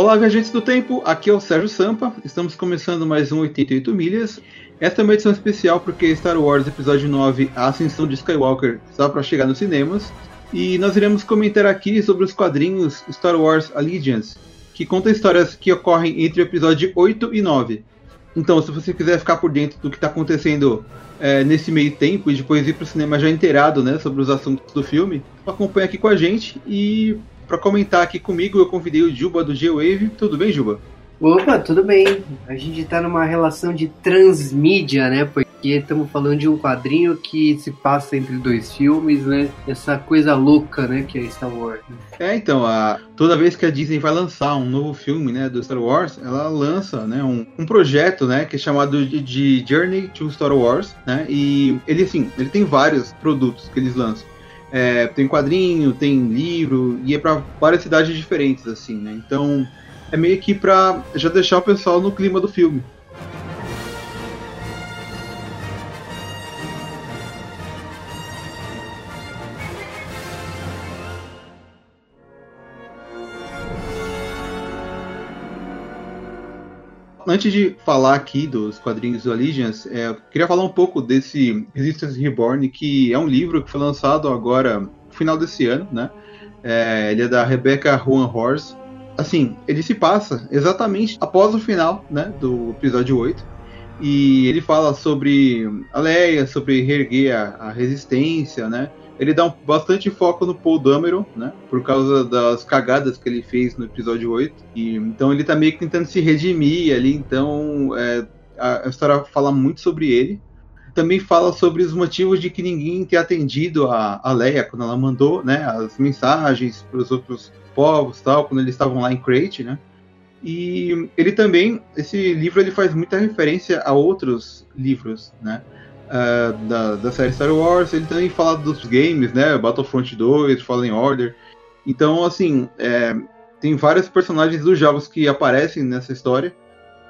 Olá, viajantes do tempo, aqui é o Sérgio Sampa, estamos começando mais um 88 milhas. Esta é uma edição especial porque Star Wars Episódio 9, A Ascensão de Skywalker, está para chegar nos cinemas. E nós iremos comentar aqui sobre os quadrinhos Star Wars Allegiance, que conta histórias que ocorrem entre o episódio 8 e 9. Então, se você quiser ficar por dentro do que está acontecendo é, nesse meio tempo e depois ir para o cinema já inteirado né, sobre os assuntos do filme, acompanha aqui com a gente e para comentar aqui comigo, eu convidei o Juba do G-Wave. Tudo bem, Juba? Opa, tudo bem. A gente está numa relação de transmídia, né? Porque estamos falando de um quadrinho que se passa entre dois filmes, né? Essa coisa louca, né? Que é Star Wars. É, então, a, toda vez que a Disney vai lançar um novo filme, né? Do Star Wars, ela lança, né? Um, um projeto, né? Que é chamado de, de Journey to Star Wars, né? E ele, assim, ele tem vários produtos que eles lançam. É, tem quadrinho, tem livro, e é para várias cidades diferentes, assim, né? Então é meio que pra já deixar o pessoal no clima do filme. Antes de falar aqui dos quadrinhos do Allegiance, é, queria falar um pouco desse Resistance Reborn, que é um livro que foi lançado agora no final desse ano, né? É, ele é da Rebecca Juan Horse. Assim, ele se passa exatamente após o final né, do episódio 8. E ele fala sobre a Leia, sobre reerguer a, a resistência, né? Ele dá um, bastante foco no Paul Dameron, né? Por causa das cagadas que ele fez no episódio 8. E, então ele tá meio que tentando se redimir ali. Então é, a, a, história fala muito sobre ele. Também fala sobre os motivos de que ninguém ter atendido a, a Leia quando ela mandou né, as mensagens para os outros povos, tal, quando eles estavam lá em Crate, né? E ele também, esse livro ele faz muita referência a outros livros, né? Uh, da, da série Star Wars, ele também fala dos games, né? Battlefront 2, Fallen Order. Então, assim, é, tem vários personagens dos jogos que aparecem nessa história.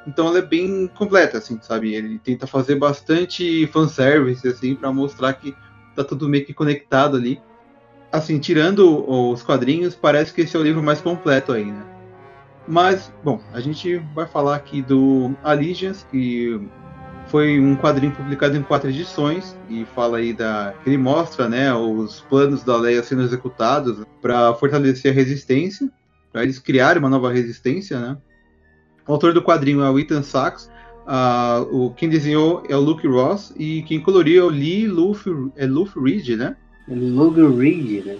Então ela é bem completa, assim, sabe? Ele tenta fazer bastante fanservice, assim, para mostrar que tá tudo meio que conectado ali. Assim, tirando os quadrinhos, parece que esse é o livro mais completo aí, né? Mas, bom, a gente vai falar aqui do Allegiance, que foi um quadrinho publicado em quatro edições e fala aí da ele mostra né os planos da Leia sendo executados para fortalecer a resistência para eles criarem uma nova resistência né. O autor do quadrinho é o Ethan Sachs uh, o quem desenhou é o Luke Ross e quem coloriu é o Lee Luffy é Luffy Reed né? Luke Reed né?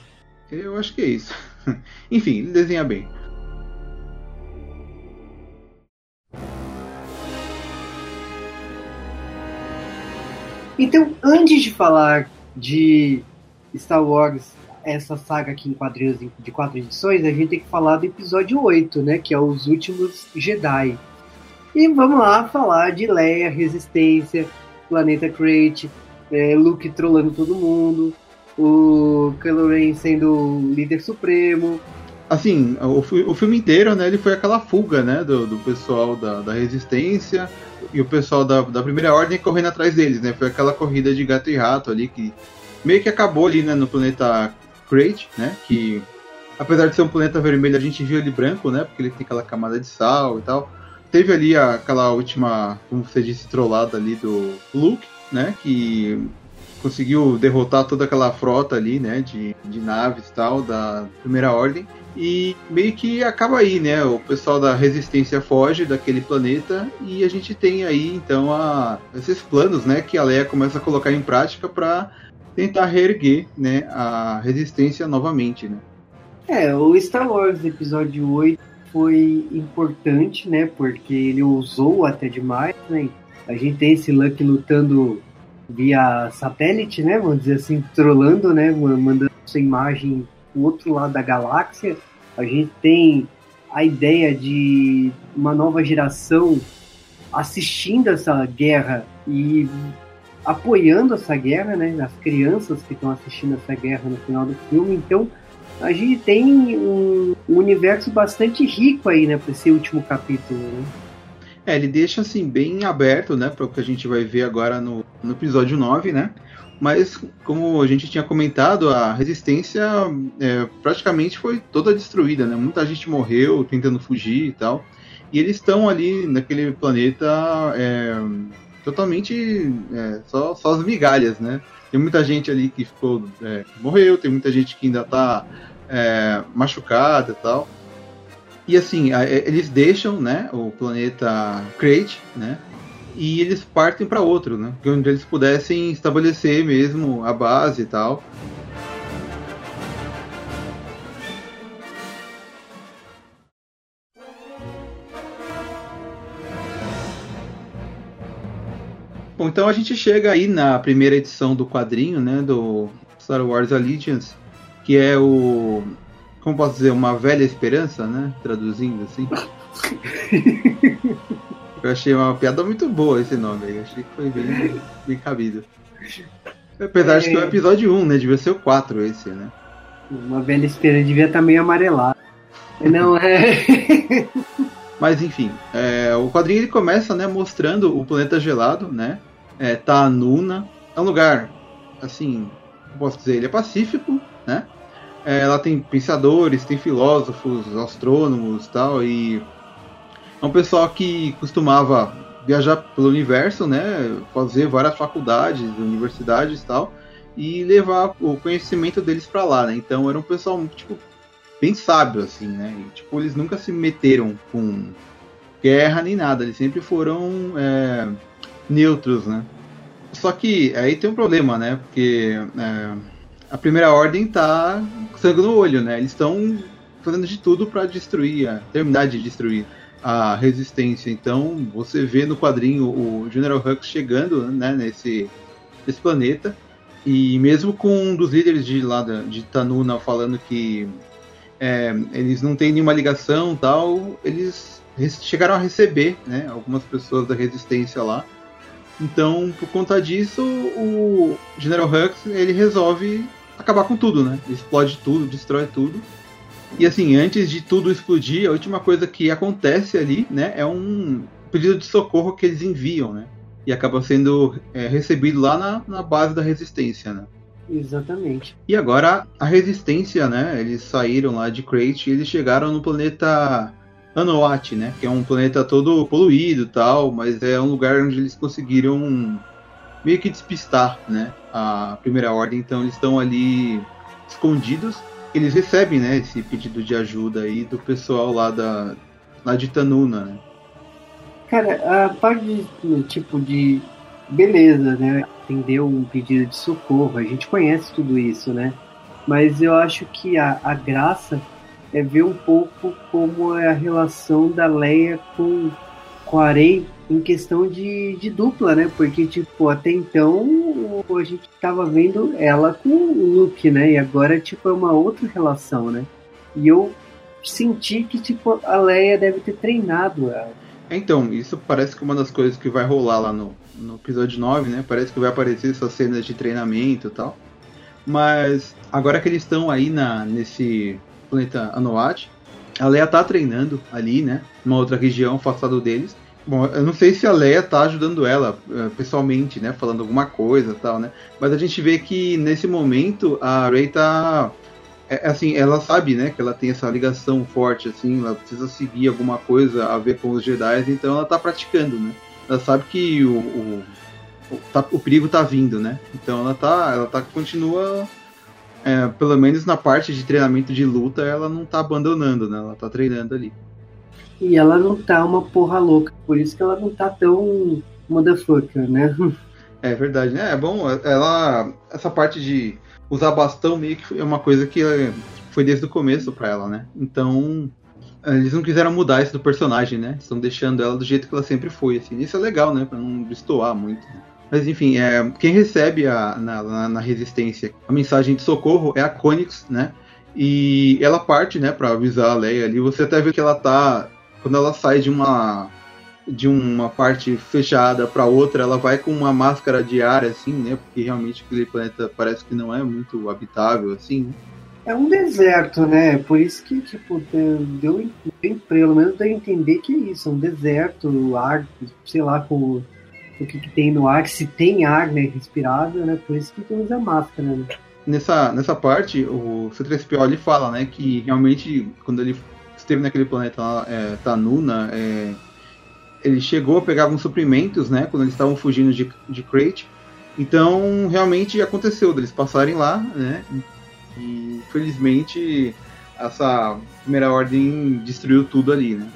Eu acho que é isso. Enfim ele desenha bem Então, antes de falar de Star Wars, essa saga aqui em quadrinhos de quatro edições, a gente tem que falar do episódio 8, né? Que é Os Últimos Jedi. E vamos lá falar de Leia, Resistência, Planeta Crate, é, Luke trollando todo mundo, o Kylo Ren sendo o líder supremo. Assim, o, o filme inteiro, né, ele foi aquela fuga, né, do, do pessoal da, da Resistência, e o pessoal da, da primeira ordem correndo atrás deles, né? Foi aquela corrida de gato e rato ali que meio que acabou ali, né, no planeta Crate, né? Que apesar de ser um planeta vermelho, a gente viu ele branco, né? Porque ele tem aquela camada de sal e tal. Teve ali aquela última, como você disse, trollada ali do Luke, né? Que conseguiu derrotar toda aquela frota ali, né? De, de naves e tal, da primeira ordem. E meio que acaba aí, né? O pessoal da resistência foge daquele planeta e a gente tem aí então a, esses planos, né? Que a Leia começa a colocar em prática para tentar reerguer, né? A resistência novamente, né? É, o Star Wars Episódio 8 foi importante, né? Porque ele ousou até demais, né? A gente tem esse Lucky lutando via satélite, né? Vamos dizer assim, trolando, né? Mandando sua imagem o outro lado da galáxia, a gente tem a ideia de uma nova geração assistindo essa guerra e apoiando essa guerra, né? As crianças que estão assistindo essa guerra no final do filme. Então, a gente tem um, um universo bastante rico aí, né, para esse último capítulo, né? É, ele deixa assim bem aberto, né, para o que a gente vai ver agora no, no episódio 9, né? Mas, como a gente tinha comentado, a resistência é, praticamente foi toda destruída, né? Muita gente morreu tentando fugir e tal. E eles estão ali naquele planeta é, totalmente é, só, só as migalhas, né? Tem muita gente ali que ficou é, morreu, tem muita gente que ainda está é, machucada e tal. E assim, eles deixam, né, o planeta Crate, né, e eles partem para outro, né? Onde eles pudessem estabelecer mesmo a base e tal. Bom, então a gente chega aí na primeira edição do quadrinho, né, do Star Wars Allegiance, que é o como posso dizer, uma velha esperança, né, traduzindo assim. Eu achei uma piada muito boa esse nome aí. Achei que foi bem, bem cabido. Apesar é... de que é o episódio 1, né? Devia ser o 4 esse, né? Uma velha esperança devia estar meio amarelado. Não é. Mas enfim, é, o quadrinho ele começa, né, mostrando o planeta gelado, né? É, tá a Nuna. É um lugar, assim, posso dizer, ele é pacífico, né? É, ela tem pensadores, tem filósofos, astrônomos tal, e é um pessoal que costumava viajar pelo universo, né, fazer várias faculdades, universidades tal, e levar o conhecimento deles para lá, né? Então era um pessoal tipo bem sábio assim, né? E, tipo eles nunca se meteram com guerra nem nada, eles sempre foram é, neutros, né? Só que aí tem um problema, né? Porque é, a primeira ordem tá sangue no olho, né? Eles estão fazendo de tudo para destruir, terminar de destruir a resistência. Então você vê no quadrinho o General Hux chegando né, nesse, nesse planeta e mesmo com um dos líderes de lá de Tanuna falando que é, eles não têm nenhuma ligação tal, eles chegaram a receber né, algumas pessoas da resistência lá. Então, por conta disso, o General Hux ele resolve acabar com tudo, né? Explode tudo, destrói tudo e assim, antes de tudo explodir, a última coisa que acontece ali, né, é um pedido de socorro que eles enviam, né? E acaba sendo é, recebido lá na, na base da resistência, né? Exatamente. E agora a resistência, né? Eles saíram lá de Crate e eles chegaram no planeta Anuat, né? Que é um planeta todo poluído tal, mas é um lugar onde eles conseguiram meio que despistar, né? A primeira ordem. Então eles estão ali escondidos eles recebem, né, esse pedido de ajuda aí do pessoal lá da lá de Tanuna, né? Cara, a parte de, tipo de beleza, né, atender um pedido de socorro, a gente conhece tudo isso, né? Mas eu acho que a, a graça é ver um pouco como é a relação da Leia com, com a Rey em questão de, de dupla, né? Porque, tipo, até então a gente tava vendo ela com o Luke, né? E agora, tipo, é uma outra relação, né? E eu senti que, tipo, a Leia deve ter treinado ela. Então, isso parece que uma das coisas que vai rolar lá no, no episódio 9, né? Parece que vai aparecer essas cenas de treinamento e tal. Mas agora que eles estão aí na, nesse planeta Anoat, a Leia tá treinando ali, né? Numa outra região afastada deles. Bom, eu não sei se a Leia tá ajudando ela eh, pessoalmente, né? Falando alguma coisa tal, né? Mas a gente vê que nesse momento a Rey tá. É, assim, ela sabe, né? Que ela tem essa ligação forte, assim, ela precisa seguir alguma coisa a ver com os Jedi, então ela tá praticando, né? Ela sabe que o, o, o, tá, o perigo tá vindo, né? Então ela tá. Ela tá continua. É, pelo menos na parte de treinamento de luta, ela não tá abandonando, né? Ela tá treinando ali. E ela não tá uma porra louca, por isso que ela não tá tão motherfucker, né? É verdade, né? É bom, ela. Essa parte de usar bastão meio que é uma coisa que foi desde o começo para ela, né? Então. Eles não quiseram mudar isso do personagem, né? Estão deixando ela do jeito que ela sempre foi, assim. Isso é legal, né? Pra não destoar muito. Mas enfim, é, quem recebe a, na, na, na, resistência a mensagem de socorro é a Conix, né? E ela parte, né, pra avisar a Leia ali. Você até vê que ela tá quando ela sai de uma de uma parte fechada para outra, ela vai com uma máscara de ar assim, né? Porque realmente aquele planeta parece que não é muito habitável assim. Né? É um deserto, né? Por isso que tipo deu, deu pelo menos deu a entender que é isso, é um deserto, ar, sei lá, com o que, que tem no ar, se tem ar né, respirado, né? Por isso que tem usa máscara. Né? Nessa, nessa parte, o C3PO ele fala, né, que realmente quando ele esteve naquele planeta é, Tanuna, é, ele chegou a pegar alguns suprimentos, né, quando eles estavam fugindo de, de Crate. Então, realmente aconteceu deles passarem lá, né, e felizmente essa primeira ordem destruiu tudo ali, né.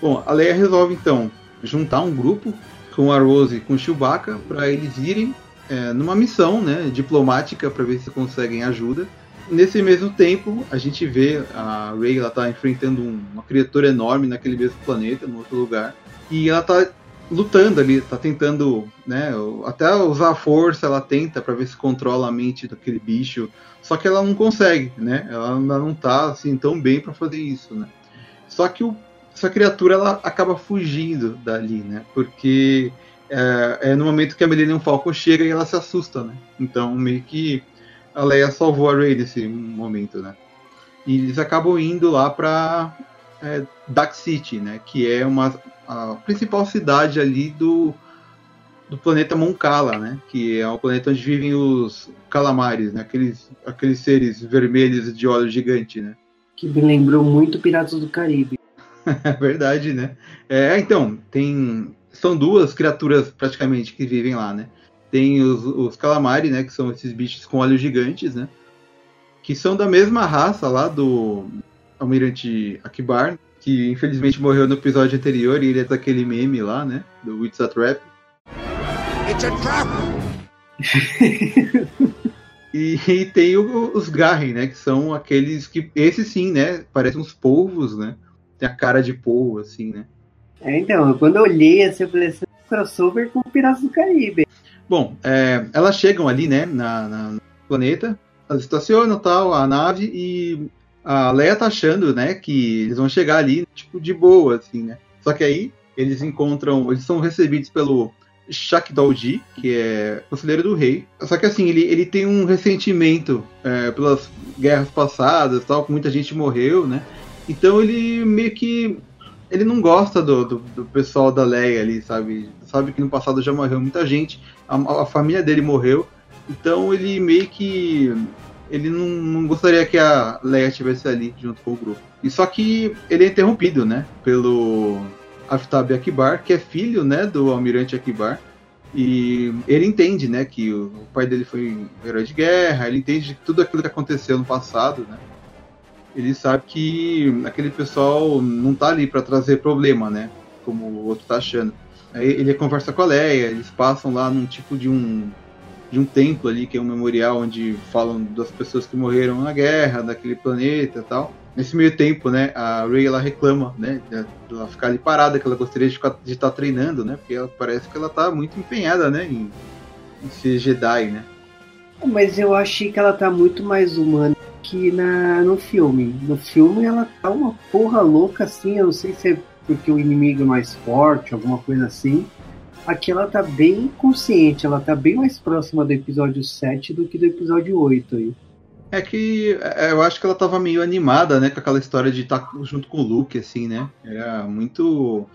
Bom, a Leia resolve então juntar um grupo com a Rose e com o Chewbacca para eles irem é, numa missão né, diplomática para ver se conseguem ajuda. Nesse mesmo tempo, a gente vê a Rey ela tá enfrentando um, uma criatura enorme naquele mesmo planeta, no outro lugar, e ela tá lutando ali, tá tentando, né, até usar a força, ela tenta para ver se controla a mente daquele bicho, só que ela não consegue, né? Ela ainda não tá assim tão bem para fazer isso, né? Só que o essa criatura ela acaba fugindo dali, né? Porque é, é, no momento que a Millennium Falcon chega e ela se assusta, né? Então meio que a Leia salvou a Rey nesse momento, né? E eles acabam indo lá para é, Dark City, né? Que é uma a principal cidade ali do do planeta Moncala, né? Que é o planeta onde vivem os calamares, né? Aqueles aqueles seres vermelhos de olho gigante, né? Que me lembrou muito Piratas do Caribe. Verdade, né? É, então, tem. São duas criaturas praticamente que vivem lá, né? Tem os, os calamari, né? Que são esses bichos com olhos gigantes, né? Que são da mesma raça lá do Almirante Akbar, que infelizmente morreu no episódio anterior e ele é daquele meme lá, né? Do It's a Trap. It's a Trap! e, e, tem o, os Garren, né? Que são aqueles que. Esses sim, né? Parecem uns polvos, né? tem a cara de Poe, assim, né? É, então, quando eu olhei, assim, eu falei assim, crossover com Piratas do Caribe. Bom, é, elas chegam ali, né, na, na, no planeta, elas estacionam tal, a nave, e a Leia tá achando, né, que eles vão chegar ali, tipo, de boa, assim, né? Só que aí, eles encontram, eles são recebidos pelo Dalji, que é conselheiro do rei. Só que assim, ele, ele tem um ressentimento é, pelas guerras passadas, tal, muita gente morreu, né? Então ele meio que. Ele não gosta do, do, do, pessoal da Leia ali, sabe? Sabe que no passado já morreu muita gente, a, a família dele morreu, então ele meio que. Ele não, não, gostaria que a Leia estivesse ali junto com o grupo. E só que ele é interrompido, né? Pelo Aftab Akbar, que é filho, né, do Almirante Akbar. E ele entende, né, que o pai dele foi um herói de guerra, ele entende tudo aquilo que aconteceu no passado, né? Ele sabe que aquele pessoal não tá ali para trazer problema, né? Como o outro tá achando. Aí ele conversa com a Leia, eles passam lá num tipo de um de um templo ali, que é um memorial onde falam das pessoas que morreram na guerra, daquele planeta e tal. Nesse meio tempo, né, a Rey ela reclama, né, ela ficar ali parada, que ela gostaria de estar tá treinando, né, porque ela, parece que ela tá muito empenhada, né, em, em ser Jedi, né. Mas eu achei que ela tá muito mais humana que na, no filme. No filme ela tá uma porra louca assim, eu não sei se é porque o inimigo é mais forte, alguma coisa assim. Aqui ela tá bem consciente, ela tá bem mais próxima do episódio 7 do que do episódio 8 aí. É que é, eu acho que ela tava meio animada, né, com aquela história de estar tá junto com o Luke, assim, né? Era muito.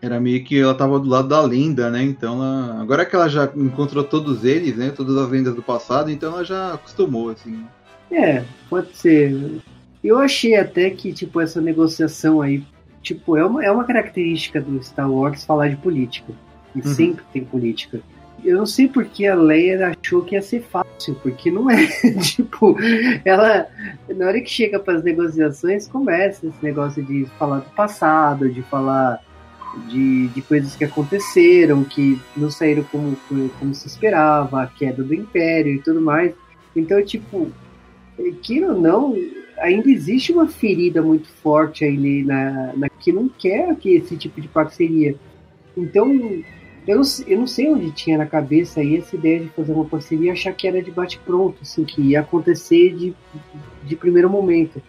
Era meio que ela tava do lado da lenda, né? Então ela... agora que ela já encontrou todos eles, né? Todas as lendas do passado, então ela já acostumou, assim. É, pode ser. Eu achei até que, tipo, essa negociação aí, tipo, é uma, é uma característica do Star Wars falar de política. E uhum. sempre tem política. Eu não sei porque a Leia achou que ia ser fácil, porque não é. tipo, ela, na hora que chega para as negociações, começa esse negócio de falar do passado, de falar de, de coisas que aconteceram, que não saíram como, como se esperava, a queda do Império e tudo mais. Então, tipo, que ou não, ainda existe uma ferida muito forte aí na, na que não quer que esse tipo de parceria. Então, eu não, eu não sei onde tinha na cabeça aí essa ideia de fazer uma parceria e achar que era de bate-pronto, assim, que ia acontecer de, de primeiro momento.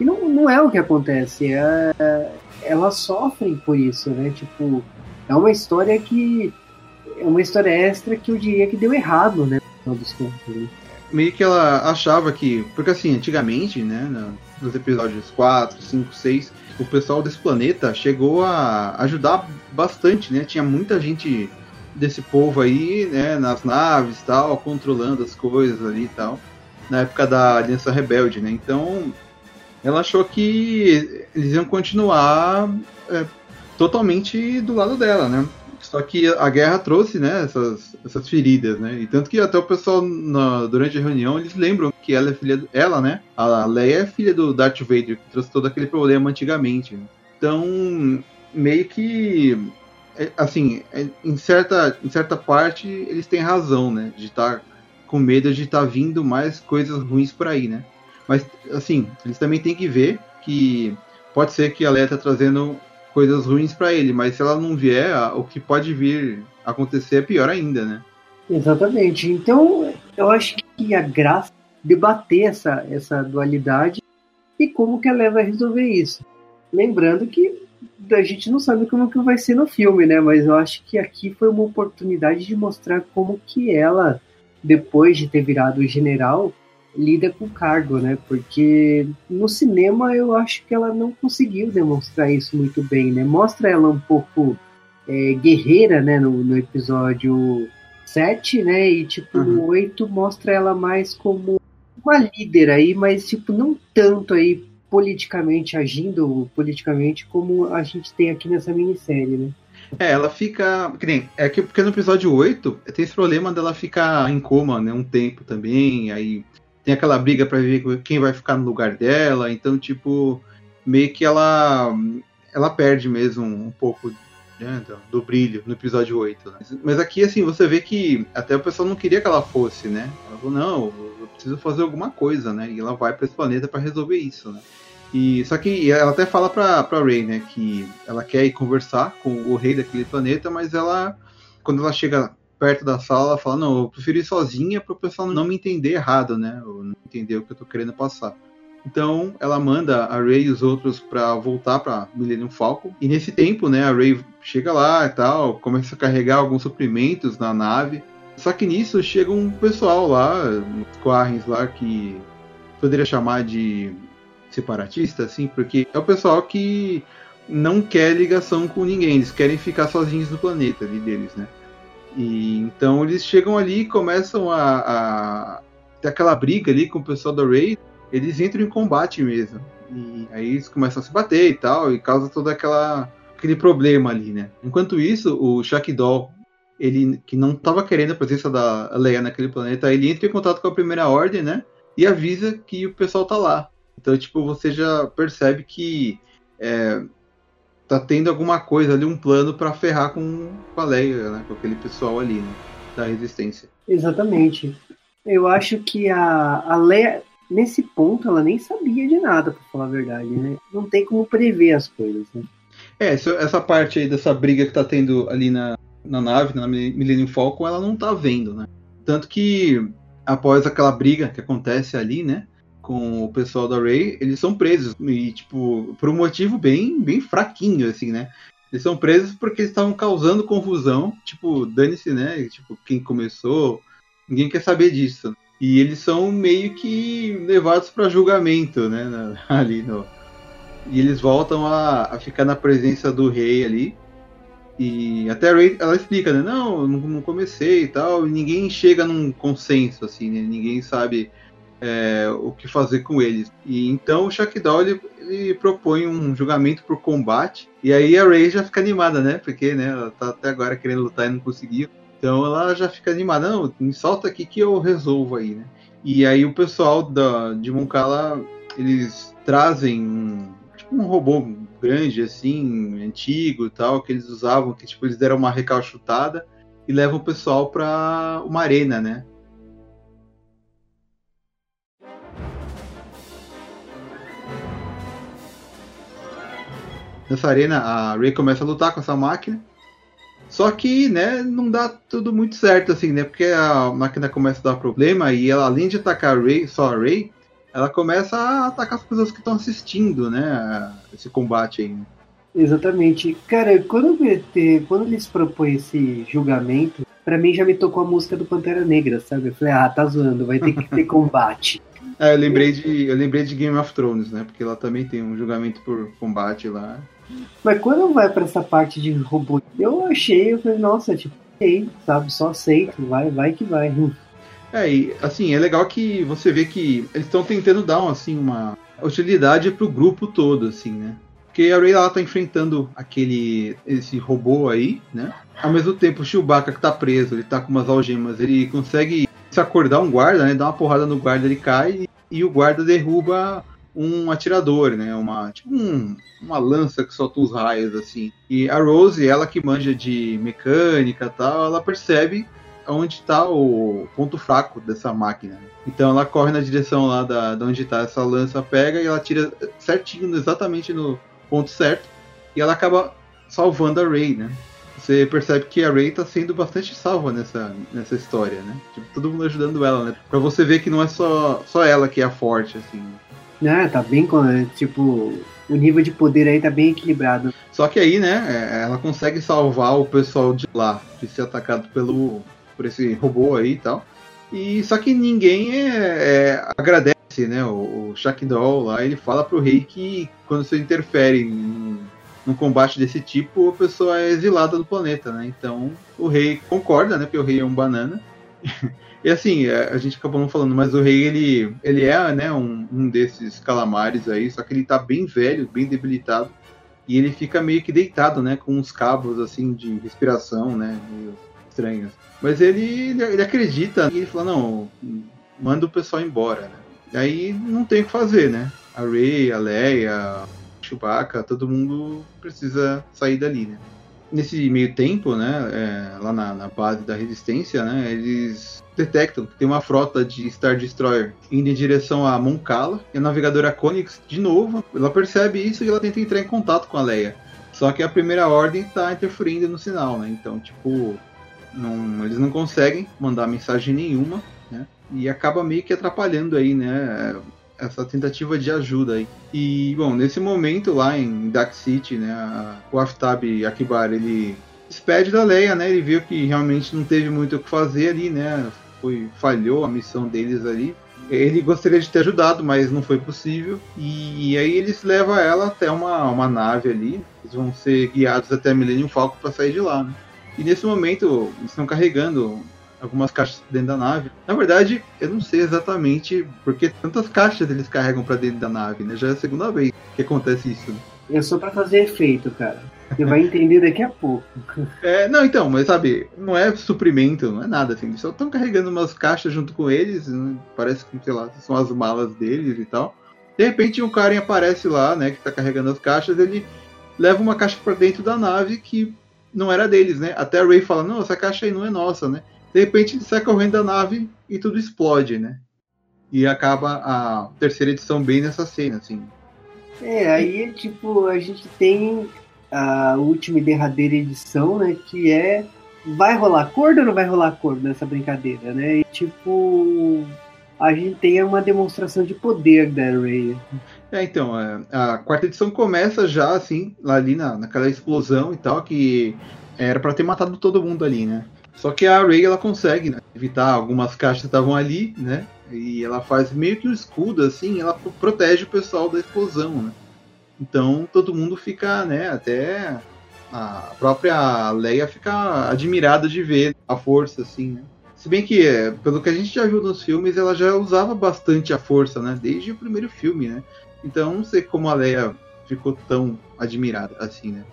E não, não é o que acontece. É, elas sofrem por isso, né? Tipo, é uma história que. É uma história extra que eu diria que deu errado, né? No dos. Meio que ela achava que. Porque assim, antigamente, né, nos episódios 4, 5, 6, o pessoal desse planeta chegou a ajudar bastante, né? Tinha muita gente desse povo aí, né, nas naves tal, controlando as coisas ali e tal, na época da Aliança Rebelde, né? Então, ela achou que eles iam continuar é, totalmente do lado dela, né? Só que a guerra trouxe, né, essas, essas feridas, né? E tanto que até o pessoal na, durante a reunião eles lembram que ela é filha, ela, né? A Leia é filha do Darth Vader, que trouxe todo aquele problema antigamente. Então, meio que é, assim, é, em certa, em certa parte eles têm razão, né? De estar tá com medo de estar tá vindo mais coisas ruins por aí, né? Mas, assim, eles também têm que ver que pode ser que a Leia tá trazendo coisas ruins para ele, mas se ela não vier, o que pode vir acontecer é pior ainda, né? Exatamente. Então, eu acho que a graça debater essa, essa dualidade e como que a Leia vai resolver isso. Lembrando que a gente não sabe como que vai ser no filme, né? Mas eu acho que aqui foi uma oportunidade de mostrar como que ela, depois de ter virado general, lida com o cargo, né? Porque no cinema eu acho que ela não conseguiu demonstrar isso muito bem, né? Mostra ela um pouco é, guerreira, né? No, no, episódio 7, né? E tipo, uhum. no 8 mostra ela mais como uma líder aí, mas tipo, não tanto aí politicamente, agindo politicamente como a gente tem aqui nessa minissérie, né? É, ela fica. É que porque no episódio 8 tem esse problema dela ficar em coma, né? Um tempo também. Aí tem aquela briga para ver quem vai ficar no lugar dela. Então, tipo, meio que ela. Ela perde mesmo um pouco né, do, do, brilho no episódio 8. Né? Mas aqui, assim, você vê que até o pessoal não queria que ela fosse, né? Ela falou, não, eu preciso fazer alguma coisa, né? E ela vai para esse planeta para resolver isso, né? E, só que ela até fala pra, pra Ray, né, que ela quer ir conversar com o rei daquele planeta, mas ela, quando ela chega perto da sala, fala, não, eu prefiro ir sozinha para o pessoal não me entender errado, né, ou não entender o que eu tô querendo passar. Então ela manda a Ray e os outros para voltar para Millennium Falcon. E nesse tempo, né, a Ray chega lá e tal, começa a carregar alguns suprimentos na nave. Só que nisso chega um pessoal lá, uns Quarrens lá que poderia chamar de separatista, assim, porque é o pessoal que não quer ligação com ninguém, eles querem ficar sozinhos no planeta ali deles, né? E então eles chegam ali e começam a, a ter aquela briga ali com o pessoal da Raid, eles entram em combate mesmo. E aí eles começam a se bater e tal, e causa todo aquela, aquele problema ali, né? Enquanto isso, o Shaq Doll, ele que não estava querendo a presença da Leia naquele planeta, ele entra em contato com a Primeira Ordem, né? E avisa que o pessoal tá lá. Então, tipo, você já percebe que é, tá tendo alguma coisa ali, um plano para ferrar com, com a Leia, né? Com aquele pessoal ali, né? Da resistência. Exatamente. Eu acho que a, a Leia, nesse ponto, ela nem sabia de nada, pra falar a verdade, né? Não tem como prever as coisas, né? É, essa parte aí dessa briga que tá tendo ali na, na nave, na Millennium Falcon, ela não tá vendo, né? Tanto que após aquela briga que acontece ali, né? Com o pessoal da Ray, eles são presos. E, tipo, por um motivo bem, bem fraquinho, assim, né? Eles são presos porque eles estavam causando confusão. Tipo, dane-se, né? Tipo, quem começou. Ninguém quer saber disso. E eles são meio que levados para julgamento, né? Ali no. E eles voltam a, a ficar na presença do rei ali. E até a Ray, ela explica, né? Não, não, comecei e tal. E ninguém chega num consenso, assim, né? Ninguém sabe é, o que fazer com eles. E então o Shackdown ele, ele, propõe um julgamento por combate. E aí a Ray já fica animada, né? Porque né, ela tá até agora querendo lutar e não conseguiu. Então ela já fica animada, não, me solta aqui que eu resolvo aí, né? E aí o pessoal da, de Moncala, eles trazem um, tipo um robô grande, assim, antigo tal, que eles usavam, que tipo, eles deram uma recalchutada e levam o pessoal para uma arena, né? Nessa arena, a Ray começa a lutar com essa máquina. Só que, né, não dá tudo muito certo, assim, né? Porque a máquina começa a dar problema e ela, além de atacar a Ray, só a Ray, ela começa a atacar as pessoas que estão assistindo, né? Esse combate aí. Né? Exatamente. Cara, quando, quando eles propõem esse julgamento, para mim já me tocou a música do Pantera Negra, sabe? Eu falei, ah, tá zoando, vai ter que ter combate. É, eu lembrei de, eu lembrei de Game of Thrones, né? Porque lá também tem um julgamento por combate lá. Mas quando vai para essa parte de robô, eu achei, eu falei, nossa, tipo, Ei, sabe, só aceito, vai, vai que vai. É, e assim, é legal que você vê que eles estão tentando dar assim, uma utilidade pro grupo todo, assim, né? Porque a Ray ela tá enfrentando aquele esse robô aí, né? Ao mesmo tempo, o Chewbacca que tá preso, ele tá com umas algemas, ele consegue se acordar um guarda, né? Dá uma porrada no guarda, ele cai e o guarda derruba um atirador, né? Uma, tipo um, uma lança que solta os raios, assim. E a Rose, ela que manja de mecânica tal, ela percebe onde está o ponto fraco dessa máquina. Então ela corre na direção lá da, da onde está essa lança, pega e ela tira certinho, exatamente no ponto certo, e ela acaba salvando a Rey, né? Você percebe que a Rey está sendo bastante salva nessa, nessa história, né? Tipo, todo mundo ajudando ela, né? Pra você ver que não é só, só ela que é forte, assim. Ah, tá bem, tipo, o nível de poder aí tá bem equilibrado. Só que aí, né, é, ela consegue salvar o pessoal de lá, de ser atacado pelo, por esse robô aí e tal. E só que ninguém é, é, agradece, né? O, o lá, ele fala pro rei que quando você interfere num, num, combate desse tipo, a pessoa é exilada do planeta, né? Então o rei concorda, né? Porque o rei é um banana. E assim, é, a gente acabou não falando, mas o rei ele, ele é né, um, um desses calamares aí, só que ele tá bem velho, bem debilitado. E ele fica meio que deitado, né? Com uns cabos assim de respiração, né? Meio estranhos. Mas ele, ele acredita e ele fala, não, manda o pessoal embora, né? Aí não tem o que fazer, né? A Rey, a Leia, Chewbacca, todo mundo precisa sair dali, né? Nesse meio tempo, né, é, lá na, na, base da resistência, né, eles detectam que tem uma frota de Star Destroyer indo em direção a Moncala, e a navegadora Conix, de novo, ela percebe isso e ela tenta entrar em contato com a Leia. Só que a primeira ordem está interferindo no sinal, né? Então, tipo, não, eles não conseguem mandar mensagem nenhuma, né? E acaba meio que atrapalhando aí, né? Essa tentativa de ajuda aí. E, bom, nesse momento lá em Dark City, né? O Aftab Akbar, ele despede da Leia, né? Ele viu que realmente não teve muito o que fazer ali, né? Foi, falhou a missão deles ali. Ele gostaria de ter ajudado, mas não foi possível. E aí eles levam ela até uma, uma nave ali. Eles vão ser guiados até Millennium Falcon para sair de lá, né? E nesse momento, eles estão carregando algumas caixas dentro da nave. Na verdade, eu não sei exatamente porque tantas caixas eles carregam para dentro da nave, né? Já é a segunda vez que acontece isso. É só para fazer efeito, cara. Você vai entender daqui a pouco. É, não, então, mas sabe, não é suprimento, não é nada assim. Eles só estão carregando umas caixas junto com eles, né? parece que, sei lá, são as malas deles e tal. De repente um cara aparece lá, né, que tá carregando as caixas, ele leva uma caixa para dentro da nave que não era deles, né? Até a Ray fala, não, essa caixa aí não é nossa, né? De repente ele sai correndo da nave e tudo explode, né? E acaba a terceira edição bem nessa cena, assim. É, aí tipo, a gente tem a última e derradeira edição, né? Que é. Vai rolar acordo ou não vai rolar acordo nessa brincadeira, né? E tipo. A gente tem uma demonstração de poder da Ray. É, então, é, a quarta edição começa já, assim, lá ali na, naquela explosão e tal, que era para ter matado todo mundo ali, né? Só que a Ray, ela consegue né, evitar algumas caixas que estavam ali, né? E ela faz meio que um escudo, assim, ela protege o pessoal da explosão, né? Então todo mundo fica, né, até a própria Leia fica admirada de ver a força, assim, né? Se bem que, é, pelo que a gente já viu nos filmes, ela já usava bastante a força, né? Desde o primeiro filme, né? Então não sei como a Leia ficou tão admirada assim, né?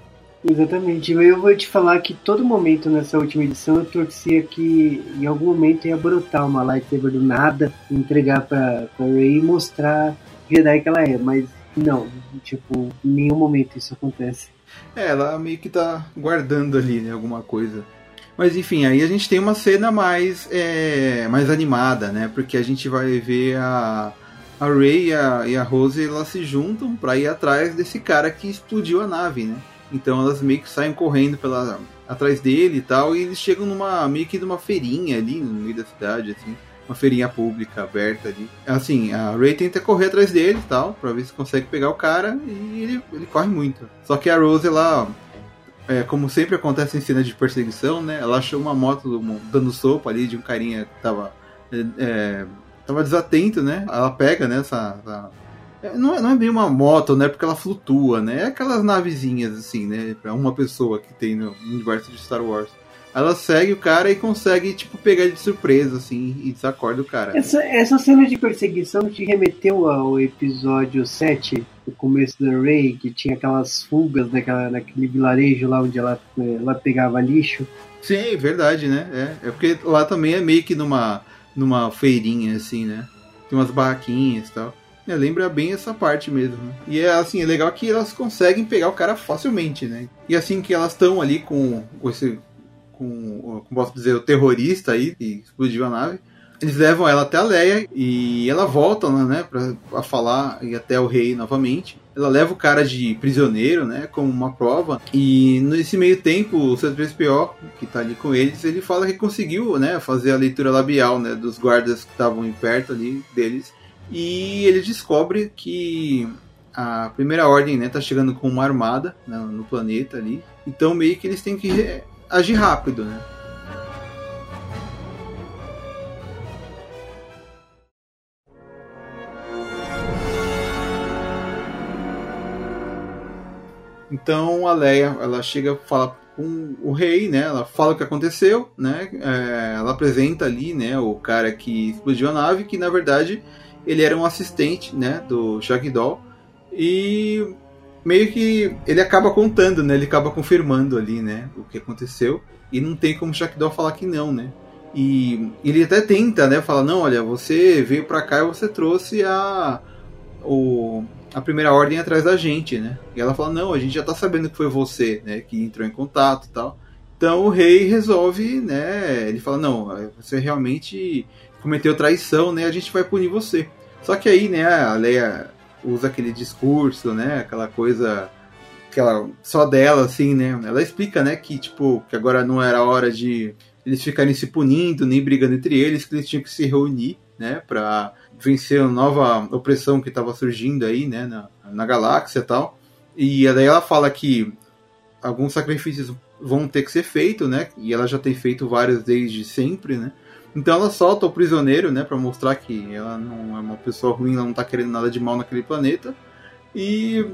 Exatamente. Eu vou te falar que todo momento nessa última edição eu torcia que em algum momento ia brotar uma lightsaber do nada, entregar pra, pra Rey e mostrar Jedi que ela é, mas não, tipo, em nenhum momento isso acontece. É, ela meio que tá guardando ali, né, alguma coisa. Mas enfim, aí a gente tem uma cena mais, é, mais animada, né? Porque a gente vai ver a, a Ray e a, e a Rose elas se juntam para ir atrás desse cara que explodiu a nave, né? Então elas meio que saem correndo pela, atrás dele e tal, e eles chegam numa meio que numa feirinha ali no meio da cidade, assim, uma feirinha pública aberta ali. Assim, a Ray tenta correr atrás dele e tal, pra ver se consegue pegar o cara, e ele, ele corre muito. Só que a Rose, ela, é, como sempre acontece em cena de perseguição, né? Ela achou uma moto dando sopa ali de um carinha que tava é, é tava desatento, né? Ela pega, né, essa, essa... É, não, é, não é bem uma moto, né? Porque ela flutua, né? É aquelas navezinhas, assim, né? Pra uma pessoa que tem no universo de Star Wars. ela segue o cara e consegue, tipo, pegar ele de surpresa, assim, e desacorda o cara. Essa, essa cena de perseguição te remeteu ao episódio 7, do começo da Ray, que tinha aquelas fugas naquela, naquele vilarejo lá onde ela, ela pegava lixo. Sim, verdade, né? É, é porque lá também é meio que numa, numa feirinha, assim, né? Tem umas barraquinhas e tal. É, lembra bem essa parte mesmo. Né? E é assim, é legal que elas conseguem pegar o cara facilmente, né? E assim que elas estão ali com, com esse com, como posso dizer, o terrorista aí que explodiu a nave. Eles levam ela até a Leia e ela volta, né, pra, pra falar e até o rei novamente. Ela leva o cara de prisioneiro, né, como uma prova. E nesse meio tempo, o C3PO, que tá ali com eles, ele fala que conseguiu, né, fazer a leitura labial, né, dos guardas que estavam perto ali deles. E ele descobre que a primeira ordem, né, tá chegando com uma armada né, no planeta ali. Então meio que eles têm que agir rápido, né? Então a Leia, ela chega, fala com o rei, né? Ela fala o que aconteceu, né? É, ela apresenta ali, né, o cara que explodiu a nave, que na verdade ele era um assistente, né, do Doll. E meio que ele acaba contando, né? Ele acaba confirmando ali, né? O que aconteceu. E não tem como Shackdown falar que não, né? E ele até tenta, né? Fala, não, olha, você veio pra cá e você trouxe a... O, a primeira ordem atrás da gente, né? E ela fala, não, a gente já tá sabendo que foi você, né? Que entrou em contato e tal. Então o rei resolve, né? Ele fala, não, você realmente cometeu traição, né? A gente vai punir você. Só que aí, né, a Leia usa aquele discurso, né? Aquela coisa aquela só dela assim, né? Ela explica, né, que tipo, que agora não era hora de eles ficarem se punindo, nem brigando entre eles, que eles tinham que se reunir, né, para vencer a nova opressão que estava surgindo aí, né, na, na galáxia e tal. E daí ela fala que alguns sacrifícios vão ter que ser feitos, né? E ela já tem feito vários desde sempre, né? Então ela solta o prisioneiro, né, para mostrar que ela não é uma pessoa ruim, ela não tá querendo nada de mal naquele planeta. E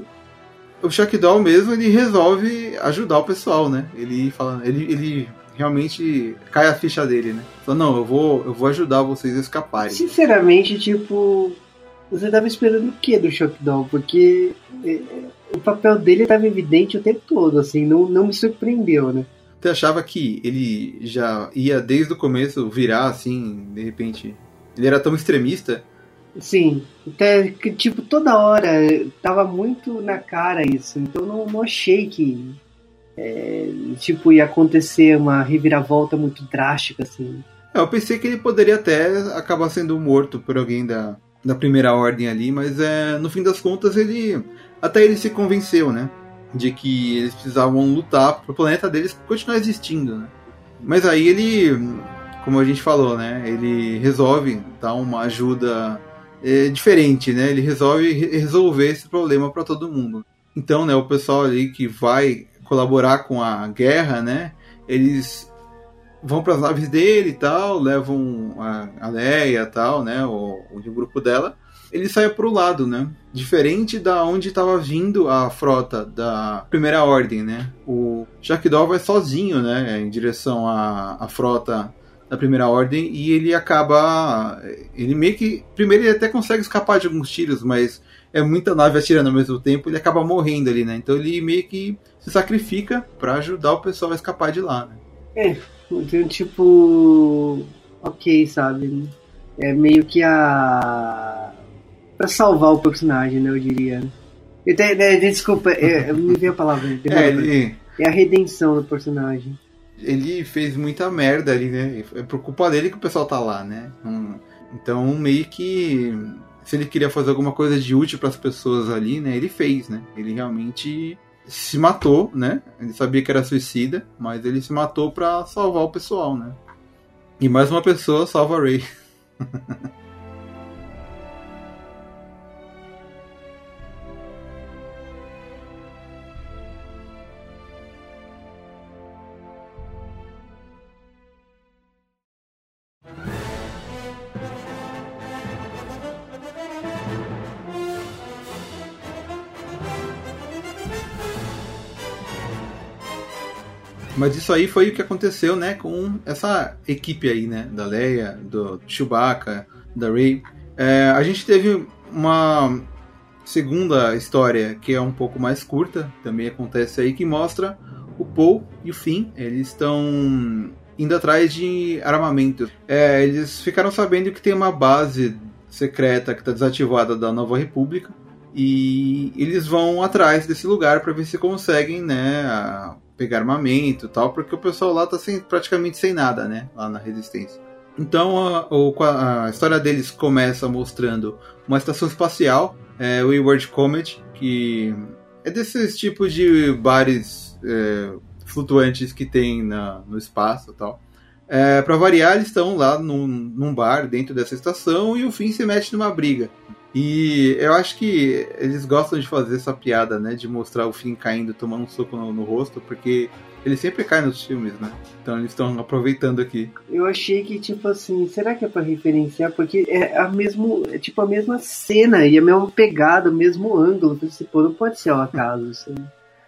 o Shackdown mesmo, ele resolve ajudar o pessoal, né? Ele fala, ele, ele realmente cai a ficha dele, né? Fala, não, eu vou, eu vou ajudar vocês a escaparem. Sinceramente, tipo, você tava esperando o que do Shackdown? Porque é, o papel dele estava evidente o tempo todo, assim, não, não me surpreendeu, né? Você achava que ele já ia desde o começo virar assim, de repente? Ele era tão extremista? Sim, até que tipo toda hora tava muito na cara isso, então não, não achei que é, tipo ia acontecer uma reviravolta muito drástica assim. É, eu pensei que ele poderia até acabar sendo morto por alguém da, da primeira ordem ali, mas é, no fim das contas ele até ele se convenceu, né? De que eles precisavam lutar para o planeta deles continuar existindo, né? Mas aí ele, como a gente falou, né? Ele resolve dar uma ajuda é, diferente, né? Ele resolve resolver esse problema para todo mundo. Então, né? O pessoal ali que vai colaborar com a guerra, né? Eles vão para as naves dele e tal, levam a, a Leia e tal, né? O, o grupo dela ele sai pro lado, né? Diferente da onde estava vindo a frota da Primeira Ordem, né? O Jackdaw vai sozinho, né? Em direção à, à frota da Primeira Ordem e ele acaba. Ele meio que. Primeiro, ele até consegue escapar de alguns tiros, mas é muita nave atirando ao mesmo tempo, ele acaba morrendo ali, né? Então ele meio que se sacrifica para ajudar o pessoal a escapar de lá, né? É, então, tipo. Ok, sabe? É meio que a para salvar o personagem, né? Eu diria. Eu te, né, desculpa, é, me veio a palavra. É, ele... é a redenção do personagem. Ele fez muita merda ali, né? É por culpa dele que o pessoal tá lá, né? Então, meio que se ele queria fazer alguma coisa de útil para as pessoas ali, né? Ele fez, né? Ele realmente se matou, né? Ele sabia que era suicida, mas ele se matou para salvar o pessoal, né? E mais uma pessoa salva a Ray. Mas isso aí foi o que aconteceu, né, com essa equipe aí, né, da Leia, do Chewbacca, da Rey. É, a gente teve uma segunda história que é um pouco mais curta, também acontece aí, que mostra o Paul e o Finn. Eles estão indo atrás de armamento. É, eles ficaram sabendo que tem uma base secreta que está desativada da Nova República e eles vão atrás desse lugar para ver se conseguem, né, pegar armamento e tal, porque o pessoal lá tá sem, praticamente sem nada, né, lá na Resistência. Então a, a história deles começa mostrando uma estação espacial, é, Wayward Comet, que é desses tipos de bares é, flutuantes que tem na, no espaço e tal. É, para variar, eles estão lá num, num, bar dentro dessa estação e o Finn se mete numa briga. E eu acho que eles gostam de fazer essa piada, né? De mostrar o Finn caindo, tomando um soco no, no rosto, porque ele sempre cai nos filmes, né? Então eles estão aproveitando aqui. Eu achei que, tipo assim, será que é pra referenciar? Porque é a mesmo, é tipo a mesma cena e a mesma pegada, o mesmo ângulo. Eu pensei, pô, não pode ser um acaso, assim.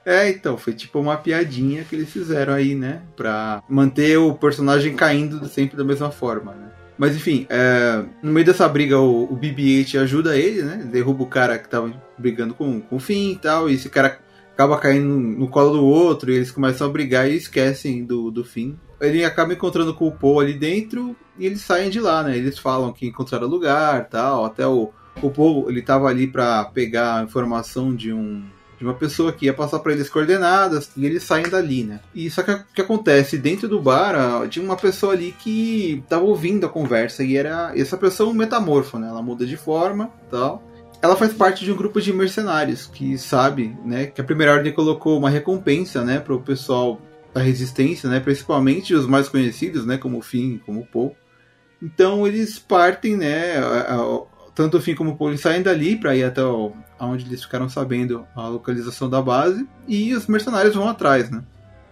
É, então, foi tipo uma piadinha que eles fizeram aí, né? Pra manter o personagem caindo sempre da mesma forma, né? Mas enfim, é, no meio dessa briga, o, o BB-8 ajuda ele, né? Derruba o cara que tava brigando com, com o Finn e tal, e esse cara acaba caindo no colo do outro, e eles começam a brigar e esquecem do, do Finn. Ele acaba encontrando com o Paul ali dentro, e eles saem de lá, né? Eles falam que encontraram lugar tal, até o, o Paul, ele tava ali para pegar a informação de um de uma pessoa que ia passar para eles coordenadas e eles saem dali, né? E só que o que acontece dentro do bar tinha uma pessoa ali que tava ouvindo a conversa e era essa pessoa um metamorfo, né? Ela muda de forma, tal. Ela faz parte de um grupo de mercenários que sabe, né, que a primeira ordem colocou uma recompensa, né, para o pessoal da resistência, né, principalmente os mais conhecidos, né, como o Finn, como o Paul. Então eles partem, né, tanto o Finn como o Paul saem dali para ir até o, onde eles ficaram sabendo a localização da base e os mercenários vão atrás, né?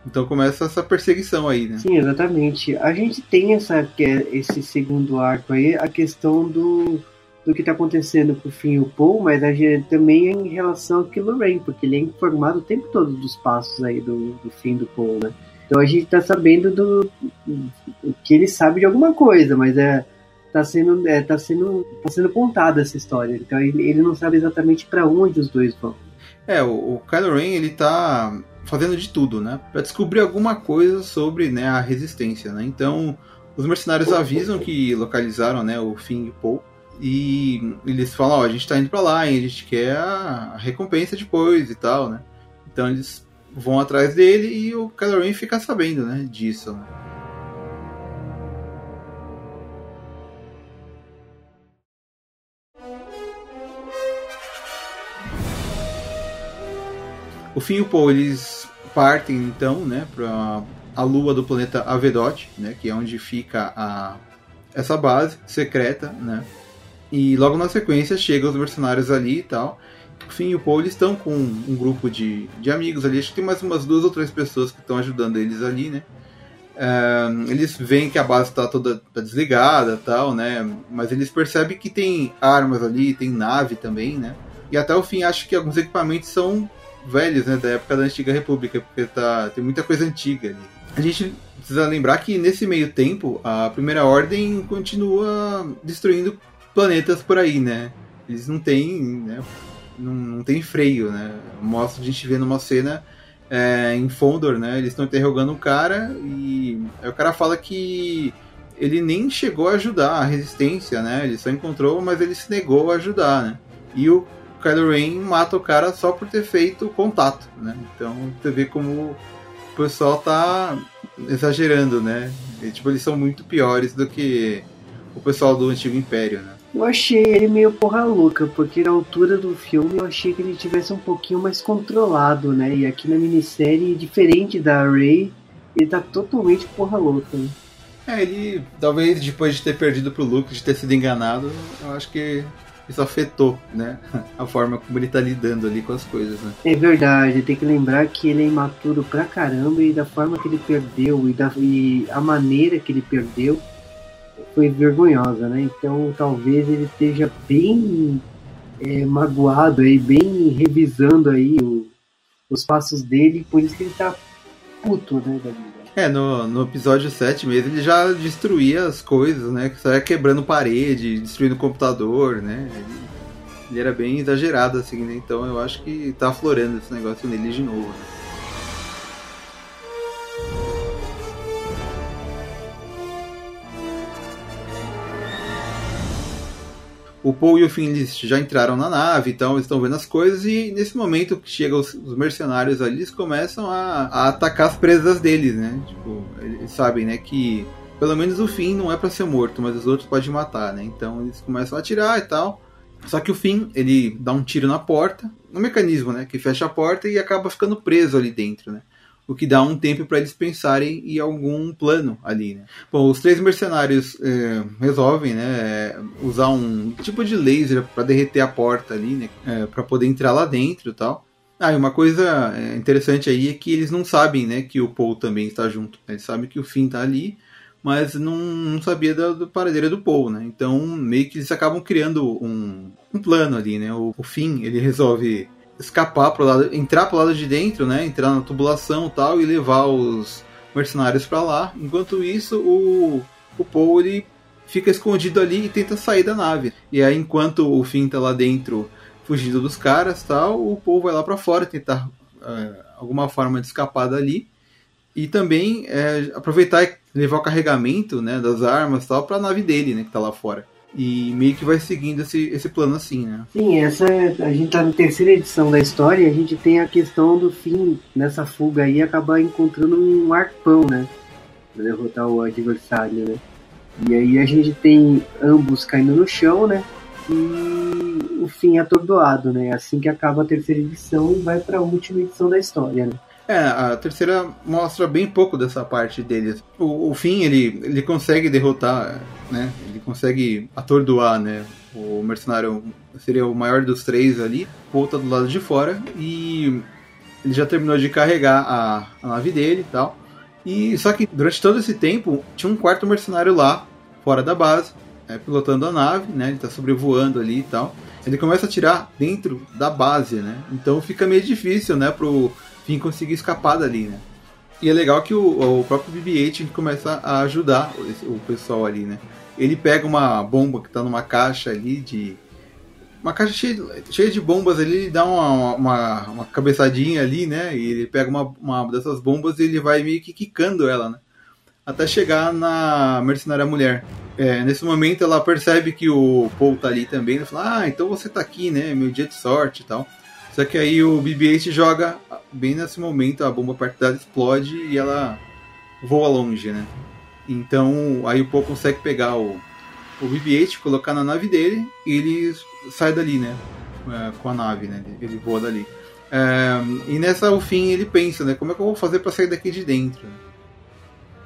Então começa essa perseguição aí, né? Sim, exatamente. A gente tem essa, esse segundo arco aí, a questão do, do que está acontecendo com o Finn e o Paul, mas a gente também é em relação ao Kylo Ren, porque ele é informado o tempo todo dos passos aí do, do Finn do Paul, né? Então a gente está sabendo do, do que ele sabe de alguma coisa, mas é tá sendo é, tá sendo tá sendo contada essa história. Então ele, ele não sabe exatamente para onde os dois vão. É, o, o Kylo Ren ele tá fazendo de tudo, né, para descobrir alguma coisa sobre né, a resistência, né? Então os mercenários avisam que localizaram né, o Finn e o Paul e eles falam, ó, a gente tá indo para lá e a gente quer a recompensa depois e tal, né? Então eles vão atrás dele e o Kylo Ren fica sabendo, né, disso. Né? O Finn e o Paul eles partem então, né, para a lua do planeta Avedot, né, que é onde fica a essa base secreta, né? E logo na sequência chegam os mercenários ali e tal. O Finn e o eles estão com um grupo de, de amigos ali. Acho que tem mais umas duas ou três pessoas que estão ajudando eles ali, né? Eles veem que a base está toda tá desligada tal, né? Mas eles percebem que tem armas ali, tem nave também, né? E até o fim acho que alguns equipamentos são velhos, né, da época da antiga república, porque tá, tem muita coisa antiga ali. A gente precisa lembrar que nesse meio tempo a primeira ordem continua destruindo planetas por aí, né? Eles não têm, né, não, não tem freio, né? Mostra a gente vê numa cena é, em Fondor, né? Eles estão interrogando um cara e aí o cara fala que ele nem chegou a ajudar a resistência, né? Ele só encontrou, mas ele se negou a ajudar, né? E o Kylo Ren mata o cara só por ter feito contato, né? Então você vê como o pessoal tá exagerando, né? E, tipo, eles são muito piores do que o pessoal do Antigo Império, né? Eu achei ele meio porra louca, porque na altura do filme eu achei que ele tivesse um pouquinho mais controlado, né? E aqui na minissérie, diferente da Rey, ele tá totalmente porra louca. Né? É, ele, talvez depois de ter perdido pro Luke, de ter sido enganado, eu acho que isso afetou, né? A forma como ele tá lidando ali com as coisas, né? É verdade, tem que lembrar que ele é imaturo pra caramba e da forma que ele perdeu e, da, e a maneira que ele perdeu foi vergonhosa, né? Então talvez ele esteja bem é, magoado aí, bem revisando aí o, os passos dele, por isso que ele tá puto, né, da vida. É, no, no episódio 7 mesmo, ele já destruía as coisas, né? Que saia quebrando parede, destruindo computador, né? Ele, ele, era bem exagerado, assim, né? Então eu acho que tá aflorando esse negócio nele de novo, né? O Paul e o Finn já entraram na nave, então eles estão vendo as coisas e nesse momento que chegam os, os, mercenários ali, eles começam a, a, atacar as presas deles, né? Tipo, eles sabem, né, que pelo menos o Finn não é para ser morto, mas os outros podem matar, né? Então eles começam a atirar e tal. Só que o Finn, ele dá um tiro na porta, no mecanismo, né, que fecha a porta e acaba ficando preso ali dentro, né? O que dá um tempo para eles pensarem em algum plano ali. Né? Bom, os três mercenários é, resolvem né, usar um tipo de laser para derreter a porta ali, né, é, para poder entrar lá dentro e tal. Ah, e uma coisa é, interessante aí é que eles não sabem né, que o Paul também está junto. Eles sabem que o Finn está ali, mas não, não sabia da, do paradeiro do Paul, né? Então meio que eles acabam criando um, um plano ali, né? O, o Finn, ele resolve escapar pro lado, entrar pro lado de dentro, né? Entrar na tubulação e tal e levar os mercenários para lá. Enquanto isso, o, o Paul ele fica escondido ali e tenta sair da nave. E aí, enquanto o Finn tá lá dentro fugindo dos caras tal, o Paul vai lá para fora tentar é, alguma forma de escapar dali. E também é, aproveitar e levar o carregamento né, das armas tal para a nave dele, né, que tá lá fora. E meio que vai seguindo esse, esse plano assim, né? Sim, essa é, a gente tá na terceira edição da história e a gente tem a questão do fim nessa fuga aí acabar encontrando um arpão, né? Pra derrotar o adversário, né? E aí a gente tem ambos caindo no chão, né? E o fim atordoado, né? Assim que acaba a terceira edição e vai para a última edição da história, né? É, a terceira mostra bem pouco dessa parte deles. O, o fim ele, ele consegue derrotar, né? Ele consegue atordoar, né? O mercenário seria o maior dos três ali, volta do lado de fora e ele já terminou de carregar a, a nave dele e tal. E só que durante todo esse tempo tinha um quarto mercenário lá, fora da base, é, pilotando a nave, né? Ele tá sobrevoando ali e tal. Ele começa a atirar dentro da base, né? Então fica meio difícil, né, pro Finn conseguir escapar dali, né? E é legal que o, o próprio BB-8 começa a ajudar o, o, pessoal ali, né? Ele pega uma bomba que tá numa caixa ali de. Uma caixa cheia, cheia de bombas ali, ele dá uma, uma, uma, cabeçadinha ali, né? E ele pega uma, uma dessas bombas e ele vai meio que quicando ela, né? Até chegar na mercenária mulher. É, nesse momento ela percebe que o Paul tá ali também, ela fala, ah, então você tá aqui, né? Meu dia de sorte e tal. Só que aí o BB-8 joga bem nesse momento, a bomba perto dela explode e ela voa longe, né? Então aí o Paul consegue pegar o, o BB-8, colocar na nave dele e ele sai dali, né? É, com a nave, né? Ele voa dali. É, e nessa, o fim, ele pensa, né? Como é que eu vou fazer para sair daqui de dentro?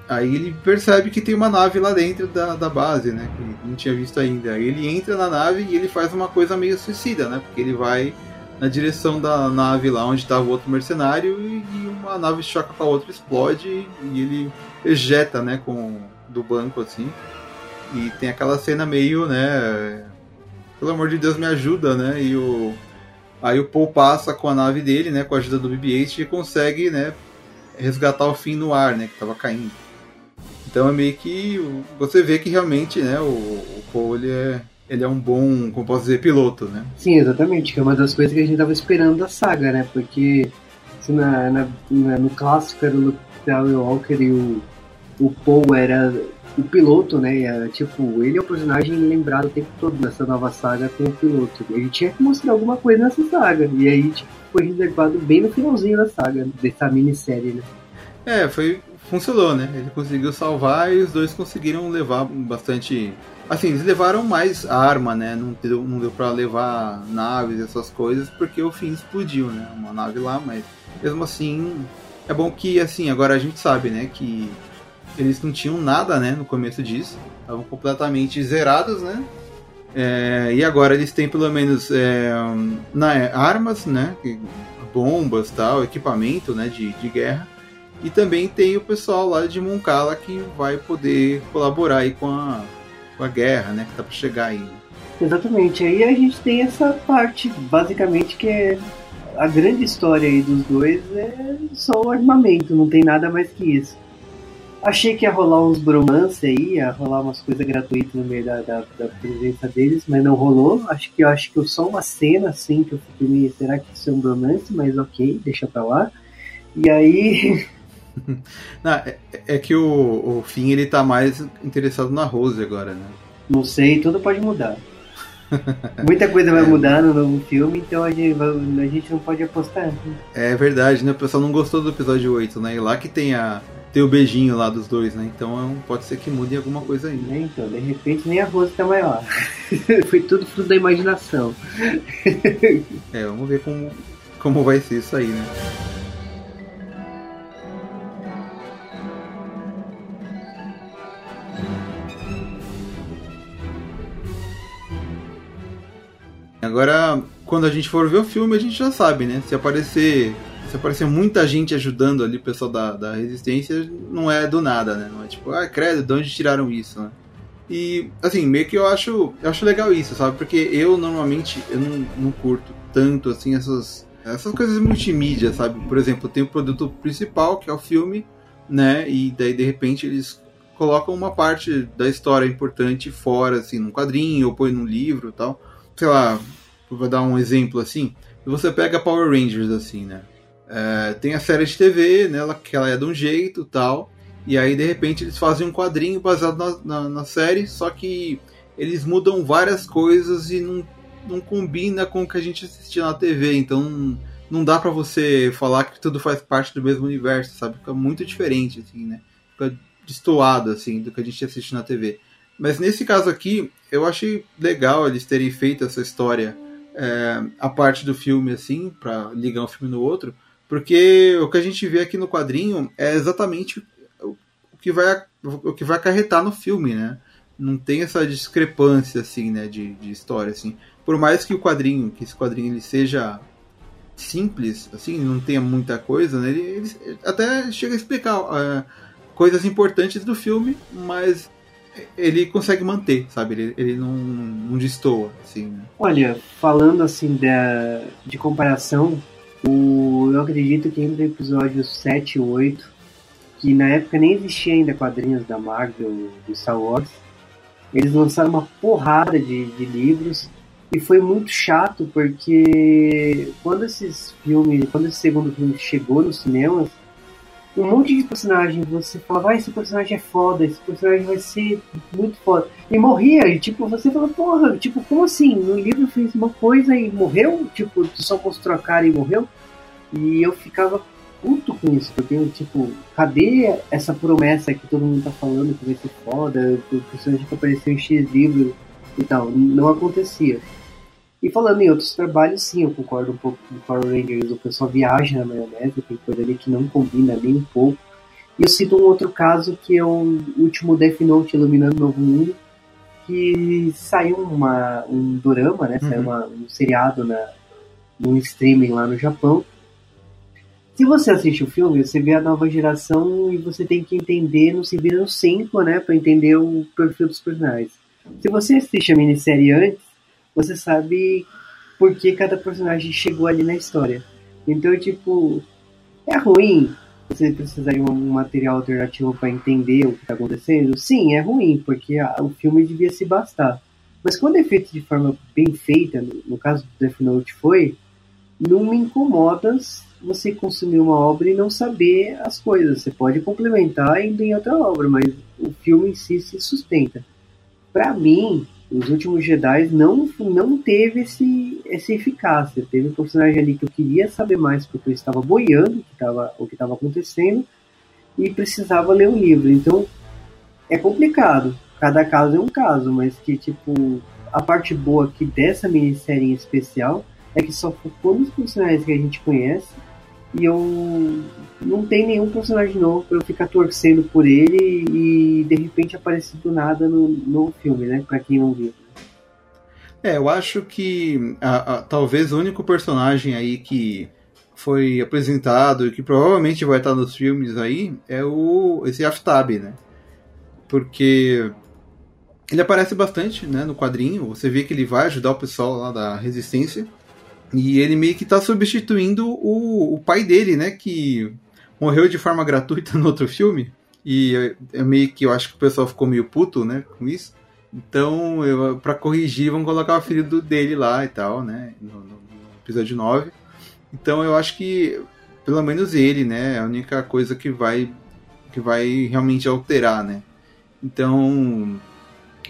Aí ele percebe que tem uma nave lá dentro da, da base, né? Que não tinha visto ainda. Aí ele entra na nave e ele faz uma coisa meio suicida, né? Porque ele vai na direção da nave lá onde estava o outro mercenário e, e, uma nave choca com a outra, explode e ele ejeta, né, com do banco assim. E tem aquela cena meio, né, pelo amor de Deus me ajuda, né? E o aí o Paul passa com a nave dele, né, com a ajuda do BB-8 e consegue, né, resgatar o fim no ar, né, que estava caindo. Então é meio que você vê que realmente, né, o, o Paul ele é ele é um bom, como posso dizer, piloto, né? Sim, exatamente, que é uma das coisas que a gente tava esperando da saga, né? Porque se na, na, na, no clássico era o Luke Walker e o, o Paul era o piloto, né? Era, tipo, ele é o personagem lembrado o tempo todo nessa nova saga com o piloto. Ele tinha que mostrar alguma coisa nessa saga. E aí, tipo, foi reservado bem no finalzinho da saga, dessa minissérie, né? É, foi. Funcionou, né? Ele conseguiu salvar e os dois conseguiram levar bastante Assim, eles levaram mais arma, né? Não deu, não deu pra levar naves e essas coisas, porque o fim explodiu, né? Uma nave lá, mas mesmo assim, é bom que, assim, agora a gente sabe, né? Que eles não tinham nada, né? No começo disso. Estavam completamente zerados, né? É, e agora eles têm pelo menos é, na, armas, né? Bombas tal, equipamento né, de, de guerra. E também tem o pessoal lá de Moncala que vai poder colaborar aí com a, com a guerra, né? Que tá para chegar aí. Exatamente. Aí a gente tem essa parte, basicamente, que é a grande história aí dos dois é só o armamento, não tem nada mais que isso. Achei que ia rolar uns bromance aí, ia rolar umas coisas gratuitas no meio da, da, da, presença deles, mas não rolou. Acho que eu acho que só uma cena assim que eu fiquei meio, será que isso é um bromance? Mas ok, deixa pra lá. E aí. não, é, é, que o, o Finn ele tá mais interessado na Rose agora, né? Não sei, tudo pode mudar. Muita coisa vai é. mudar no novo filme, então a gente, a gente não pode apostar. É verdade, né? O pessoal não gostou do episódio 8, né? E lá que tem a, ter o beijinho lá dos dois, né? Então pode ser que mude alguma coisa aí. É, então, de repente nem a Rose tá maior. Foi tudo fruto da imaginação. é, vamos ver como, como vai ser isso aí, né? Agora, quando a gente for ver o filme, a gente já sabe, né? Se aparecer se aparecer muita gente ajudando ali o pessoal da, da resistência, não é do nada, né? Não é tipo, ah, credo, de onde tiraram isso, né? E, assim, meio que eu acho, eu acho legal isso, sabe? Porque eu, normalmente, eu não, não curto tanto, assim, essas, essas coisas multimídia, sabe? Por exemplo, tem o produto principal, que é o filme, né? E daí, de repente, eles colocam uma parte da história importante fora, assim, num quadrinho, ou põe num livro tal. Sei lá, vou dar um exemplo, assim. Você pega Power Rangers, assim, né? É, tem a série de TV, né, que ela é de um jeito tal. E aí, de repente, eles fazem um quadrinho baseado na, na, na série, só que eles mudam várias coisas e não, não combina com o que a gente assistia na TV. Então, não dá para você falar que tudo faz parte do mesmo universo, sabe? Fica muito diferente, assim, né? Fica destoado, assim, do que a gente assiste na TV. Mas nesse caso aqui, eu achei legal eles terem feito essa história, é, a parte do filme, assim, para ligar um filme no outro, porque o que a gente vê aqui no quadrinho é exatamente o que vai, o que vai acarretar no filme, né? Não tem essa discrepância, assim, né, de, de história, assim. Por mais que o quadrinho, que esse quadrinho ele seja simples, assim, não tenha muita coisa, né? Ele, ele até chega a explicar uh, coisas importantes do filme, mas ele consegue manter, sabe? Ele, ele não, não destoa, assim. Né? Olha, falando assim da, de comparação, o, eu acredito que entre episódios 7 e 8, que na época nem existia ainda quadrinhos da Marvel, do Star Wars, eles lançaram uma porrada de, de livros e foi muito chato porque quando esses filmes, quando esse segundo filme chegou nos cinemas, um monte de personagem, você falava, ah, esse personagem é foda, esse personagem vai ser muito foda. E morria, e tipo, você fala, porra, tipo, como assim? No livro fez uma coisa e morreu? Tipo, só mostrou a cara e morreu? E eu ficava puto com isso, porque eu, tipo, cadê essa promessa que todo mundo tá falando que vai ser foda, o personagem que apareceu em X livro e tal? Não acontecia. E falando em outros trabalhos, sim, eu concordo um pouco com o Power Rangers, o pessoal viaja na maionese, tem coisa ali que não combina nem um pouco. E eu cito um outro caso que é o último Death Note Iluminando o Novo Mundo, que saiu uma, um dorama, né? Uhum. Saiu uma, um seriado na, no streaming lá no Japão. Se você assiste o filme, você vê a nova geração e você tem que entender, não se vira no 5, né? Pra entender o perfil dos personagens. Se você assiste a minissérie antes, você sabe por que cada personagem chegou ali na história. Então, tipo, é ruim você precisar de um material alternativo para entender o que está acontecendo? Sim, é ruim, porque o filme devia se bastar. Mas quando é feito de forma bem feita, no, no caso do Death Note foi, não me incomoda você consumir uma obra e não saber as coisas. Você pode complementar indo em outra obra, mas o filme em si se sustenta. Para mim, os últimos Jedi não, não teve esse, essa eficácia. Teve um personagem ali que eu queria saber mais porque eu estava boiando que tava, o que estava acontecendo e precisava ler o livro. Então é complicado. Cada caso é um caso, mas que tipo a parte boa aqui dessa minissérie em especial é que só focou nos personagens que a gente conhece e eu não tem nenhum personagem novo pra eu ficar torcendo por ele e de repente aparecer do nada no, no filme, né? Pra quem não viu. É, eu acho que a, a, talvez o único personagem aí que foi apresentado e que provavelmente vai estar nos filmes aí é o esse Aftab, né? Porque ele aparece bastante, né, no quadrinho. Você vê que ele vai ajudar o pessoal lá da Resistência E ele meio que tá substituindo o, o pai dele, né? Que morreu de forma gratuita no outro filme. E é, é meio que eu acho que o pessoal ficou meio puto, né, com isso. Então, pra corrigir, vão colocar o filho dele lá e tal, né? No, no, no, episódio 9. Então eu acho que, pelo menos ele, né? É a única coisa que vai que vai realmente alterar, né? Então.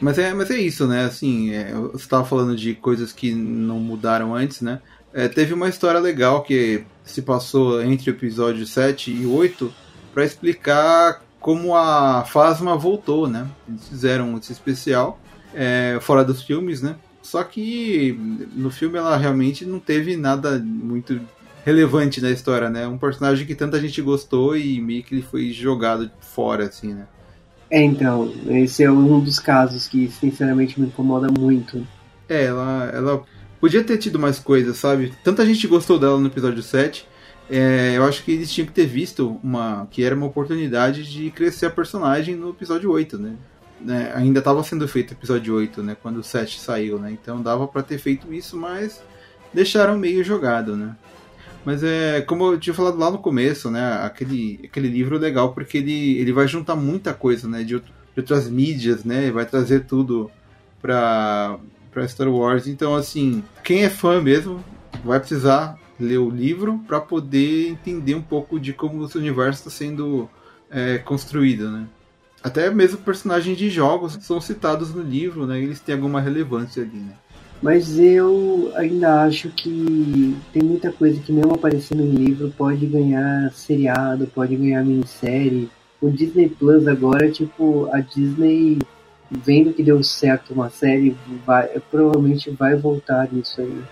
Mas é, mas é isso, né? Assim, é, você estava falando de coisas que não mudaram antes, né? É, teve uma história legal que se passou entre o episódio 7 e 8 para explicar como a Phasma voltou, né? Eles fizeram esse especial é, fora dos filmes, né? Só que no filme ela realmente não teve nada muito relevante na história, né? Um personagem que tanta gente gostou e meio que ele foi jogado fora, assim, né? É, então, esse é um dos casos que sinceramente me incomoda muito. É, ela, ela podia ter tido mais coisas, sabe? Tanta gente gostou dela no episódio 7 é, eu acho que eles tinham que ter visto uma que era uma oportunidade de crescer a personagem no episódio 8, né? né? Ainda estava sendo feito o episódio 8, né? Quando o 7 saiu, né? Então dava para ter feito isso, mas deixaram meio jogado, né? Mas é, como eu tinha falado lá no começo, né? Aquele, aquele livro é legal porque ele, ele vai juntar muita coisa, né? De, de outras mídias, né? Vai trazer tudo pra, pra Star Wars. Então, assim, quem é fã mesmo vai precisar ler o livro para poder entender um pouco de como esse universo está sendo é, construído, né? Até mesmo personagens de jogos são citados no livro, né? Eles têm alguma relevância ali, né? Mas eu ainda acho que tem muita coisa que mesmo aparecendo em livro pode ganhar seriado, pode ganhar minissérie. O Disney Plus agora, tipo, a Disney vendo que deu certo uma série, vai, provavelmente vai voltar nisso aí.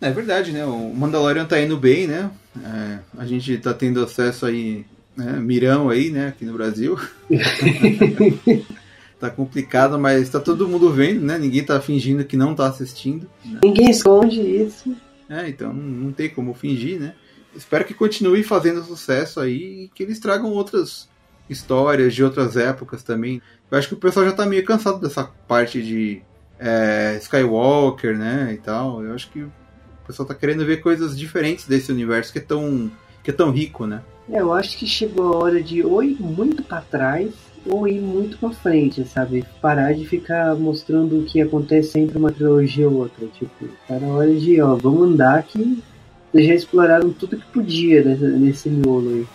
É verdade, né? O Mandalorian tá indo bem, né? É, a gente tá tendo acesso aí, né? Mirão aí, né? Aqui no Brasil. tá complicado, mas tá todo mundo vendo, né? Ninguém tá fingindo que não tá assistindo. Ninguém esconde isso. É, então não tem como fingir, né? Espero que continue fazendo sucesso aí e que eles tragam outras histórias de outras épocas também. Eu acho que o pessoal já tá meio cansado dessa parte de é, Skywalker, né, e tal. Eu acho que pessoal tá querendo ver coisas diferentes desse universo que é tão, que é tão rico, né? Eu acho que chegou a hora de ou ir muito para trás ou ir muito para frente, sabe? Parar de ficar mostrando o que acontece entre uma trilogia ou outra. Tipo, tá na hora de, ó, vamos andar que já exploraram tudo que podia nesse, miolo aí.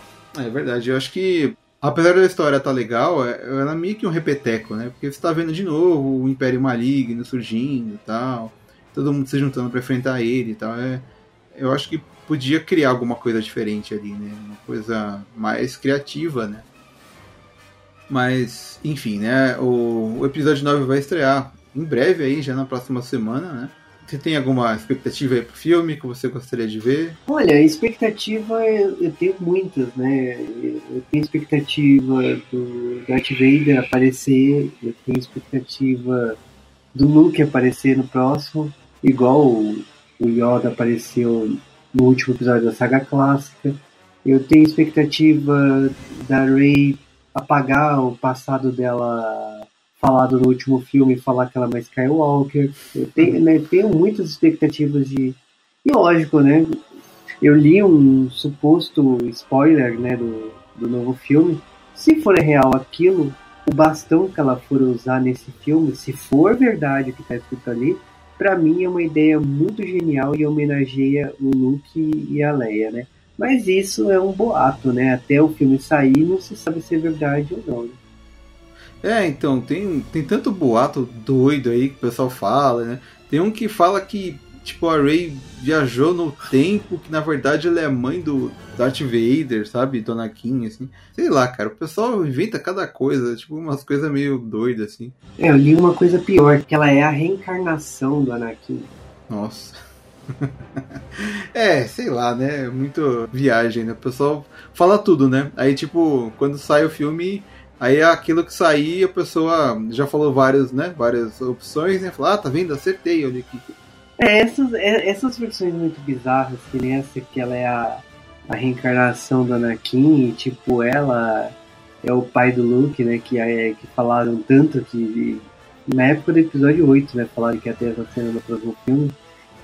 É verdade, eu acho que apesar da história tá legal, é, ela é meio que um repeteco, né? Porque você tá vendo de novo o Império Maligno surgindo e tal todo mundo se juntando para enfrentar ele e tal. É, eu acho que podia criar alguma coisa diferente ali, né? Uma coisa mais criativa, né? Mas, enfim, né? O, o episódio 9 vai estrear em breve aí, já na próxima semana, né? Você tem alguma expectativa aí pro filme que você gostaria de ver? Olha, expectativa eu tenho muitas, né? Eu tenho expectativa do Darth Vader aparecer, eu tenho expectativa do Luke aparecer no próximo, igual o, Yoda apareceu no último episódio da saga clássica. Eu tenho expectativa da Rey apagar o passado dela falado no último filme, falar que ela é mais Skywalker. Eu tenho, né, tenho muitas expectativas de. E lógico, né? Eu li um suposto spoiler né, do, do novo filme. Se for real aquilo, o bastão que ela for usar nesse filme, se for verdade o que está escrito ali, para mim é uma ideia muito genial e homenageia o Luke e a Leia, né? Mas isso é um boato, né? Até o filme sair não se sabe se é verdade ou não. Né? É, então, tem, tem tanto boato doido aí que o pessoal fala, né? Tem um que fala que tipo, a Rey viajou no tempo, que na verdade ela é mãe do Darth Vader, sabe? Dona Anakin, assim. Sei lá, cara, o pessoal inventa cada coisa, tipo, umas coisas meio doidas, assim. É, eu li uma coisa pior, que ela é a reencarnação do Anakin. Nossa. é, sei lá, né? Muito viagem, né? O pessoal fala tudo, né? Aí, tipo, quando sai o filme, aí é aquilo que sair, a pessoa já falou várias, né? Várias opções, né? Fala, ah, tá vendo? Acertei, olha aqui. É, essas, é, essas versões muito bizarras, que nem essa que ela é a, a reencarnação do Anakin, e tipo, ela é o pai do Luke, né? Que, é, que falaram tanto que. Na época do episódio 8, né? Falaram que ia ter essa cena no próximo filme.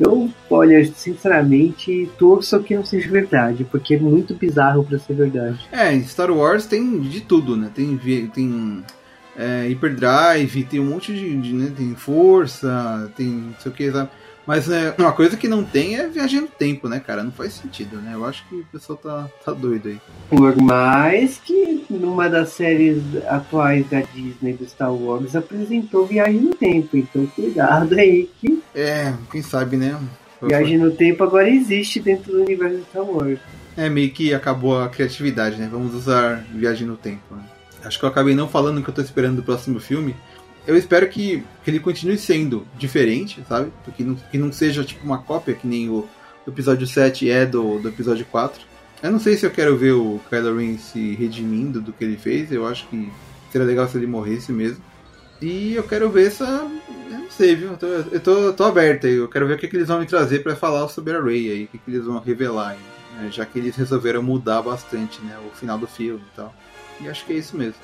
Eu, olha, sinceramente, torço que não seja verdade, porque é muito bizarro para ser verdade. É, em Star Wars tem de tudo, né? Tem, tem é, Hyperdrive, tem um monte de. de né? Tem força, tem não sei o que, sabe? Mas é, uma coisa que não tem é viagem no tempo, né, cara? Não faz sentido, né? Eu acho que o pessoal tá, tá doido aí. Por mais que numa das séries atuais da Disney do Star Wars apresentou viagem no tempo, então cuidado aí que. É, quem sabe, né? Viagem no tempo agora existe dentro do universo do Star Wars. É, meio que acabou a criatividade, né? Vamos usar viagem no tempo. Né? Acho que eu acabei não falando o que eu tô esperando do próximo filme, eu espero que, que ele continue sendo diferente, sabe? Que não, que não seja tipo uma cópia, que nem o, episódio 7 é do, do episódio 4. Eu não sei se eu quero ver o Kylo Ren se redimindo do que ele fez, eu acho que seria legal se ele morresse mesmo. E eu quero ver essa. Eu não sei, viu? Eu tô, eu tô, tô aberto aí. Eu quero ver o que, que eles vão me trazer para falar sobre a Rey aí, o que, que eles vão revelar aí, né? Já que eles resolveram mudar bastante, né? O final do filme e tal. E acho que é isso mesmo.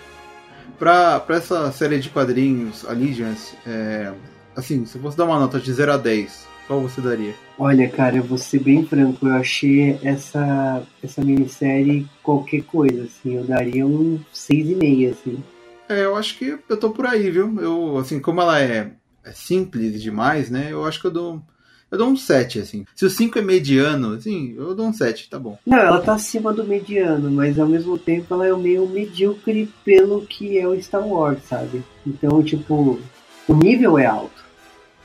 Pra, pra essa série de quadrinhos, Allegiance, é, assim, se fosse dar uma nota de 0 a 10, qual você daria? Olha, cara, eu vou ser bem franco, eu achei essa, essa minissérie qualquer coisa, assim, eu daria um 6,5, assim. É, eu acho que eu tô por aí, viu? Eu, assim, como ela é, é simples demais, né, eu acho que eu dou eu dou um 7, assim. Se o 5 é mediano, assim, eu dou um 7, tá bom. Não, ela tá acima do mediano, mas ao mesmo tempo ela é meio medíocre pelo que é o Star Wars, sabe? Então, tipo, o nível é alto.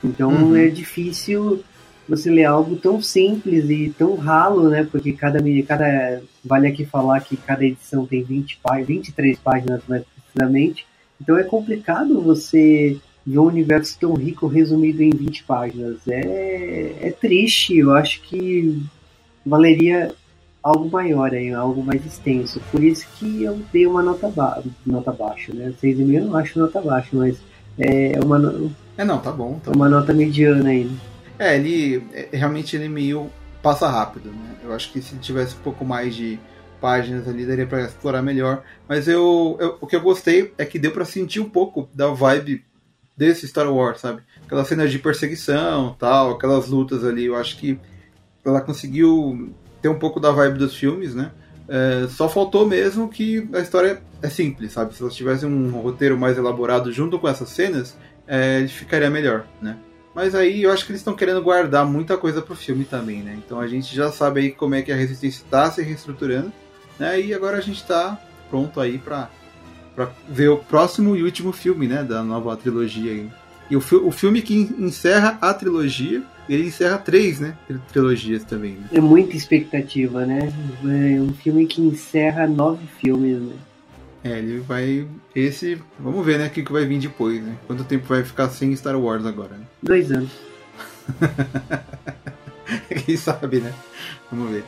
Então uhum. é difícil você ler algo tão simples e tão ralo, né? Porque cada, cada vale aqui falar que cada edição tem 20 páginas, 23 páginas mais precisamente. Então é complicado você ver um universo tão rico resumido em 20 páginas. É, é triste, eu acho que valeria algo maior aí, algo mais extenso. Por isso que eu dei uma nota, ba nota baixa, né? 6,5 eu não acho nota baixa, mas é uma É não, tá bom. Tá uma nota mediana aí. É, ele é, realmente ele meio passa rápido, né? Eu acho que se tivesse um pouco mais de páginas ali daria para explorar melhor, mas eu, eu, o que eu gostei é que deu para sentir um pouco da vibe desse Star Wars, sabe? Aquelas cenas de perseguição, tal, aquelas lutas ali, eu acho que ela conseguiu ter um pouco da vibe dos filmes, né? É, só faltou mesmo que a história é simples, sabe? Se elas tivessem um roteiro mais elaborado junto com essas cenas, é, ficaria melhor, né? Mas aí eu acho que eles estão querendo guardar muita coisa pro filme também, né? Então a gente já sabe aí como é que a Resistência está se reestruturando, né? E agora a gente está pronto aí para para ver o próximo e último filme, né, da nova trilogia aí. E o, fi o filme que encerra a trilogia, ele encerra três, né, trilogias também. Né? É muita expectativa, né? É um filme que encerra nove filmes, né? É, ele vai. Esse. Vamos ver, né? O que, que vai vir depois, né? Quanto tempo vai ficar sem Star Wars agora, né? Dois anos. Quem sabe, né? Vamos ver.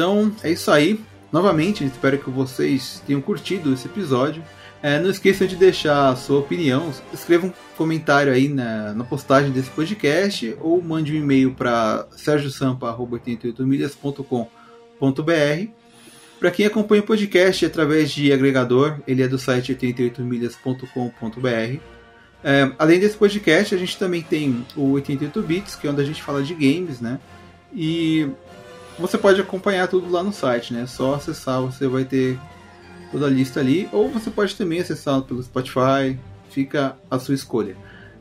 Então é isso aí. Novamente, espero que vocês tenham curtido esse episódio. É, não esqueçam de deixar a sua opinião. Escreva um comentário aí na, na postagem desse podcast ou mande um e-mail para sergiosampa.88milhas.com.br. Para quem acompanha o podcast através de agregador, ele é do site 88milhas.com.br. É, além desse podcast, a gente também tem o 88 Bits, que é onde a gente fala de games, né? E você pode acompanhar tudo lá no site, né? Só acessar, você vai ter toda a lista ali. Ou você pode também acessar pelo Spotify, fica a sua escolha.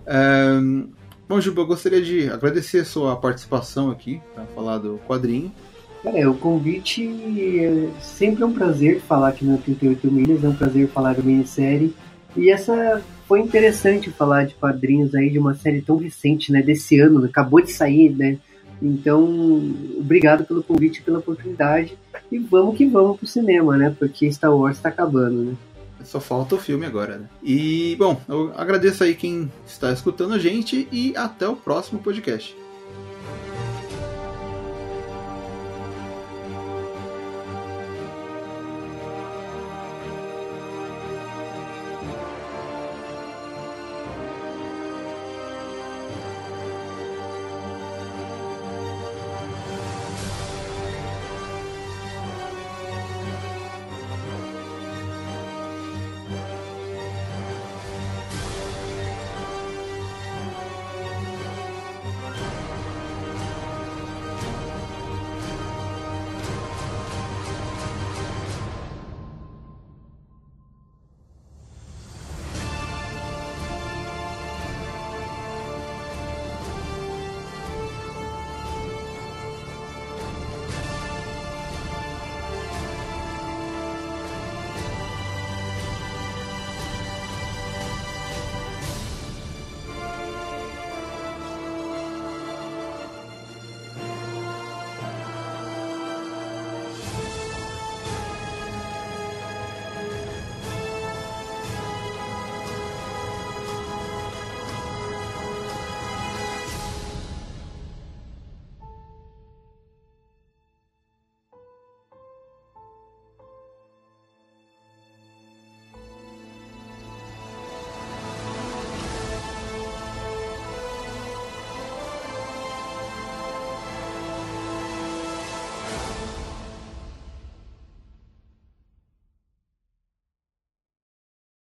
Um, bom, Juba, eu gostaria de agradecer a sua participação aqui para falar do quadrinho. É, o convite é sempre é um prazer falar aqui no 38 Milhas, é um prazer falar da minissérie. E essa foi interessante falar de quadrinhos aí de uma série tão recente, né? Desse ano, acabou de sair, né? Então, obrigado pelo convite pela oportunidade. E vamos que vamos pro cinema, né? Porque Star Wars está acabando, né? Só falta o filme agora, né? E, bom, eu agradeço aí quem está escutando a gente e até o próximo podcast.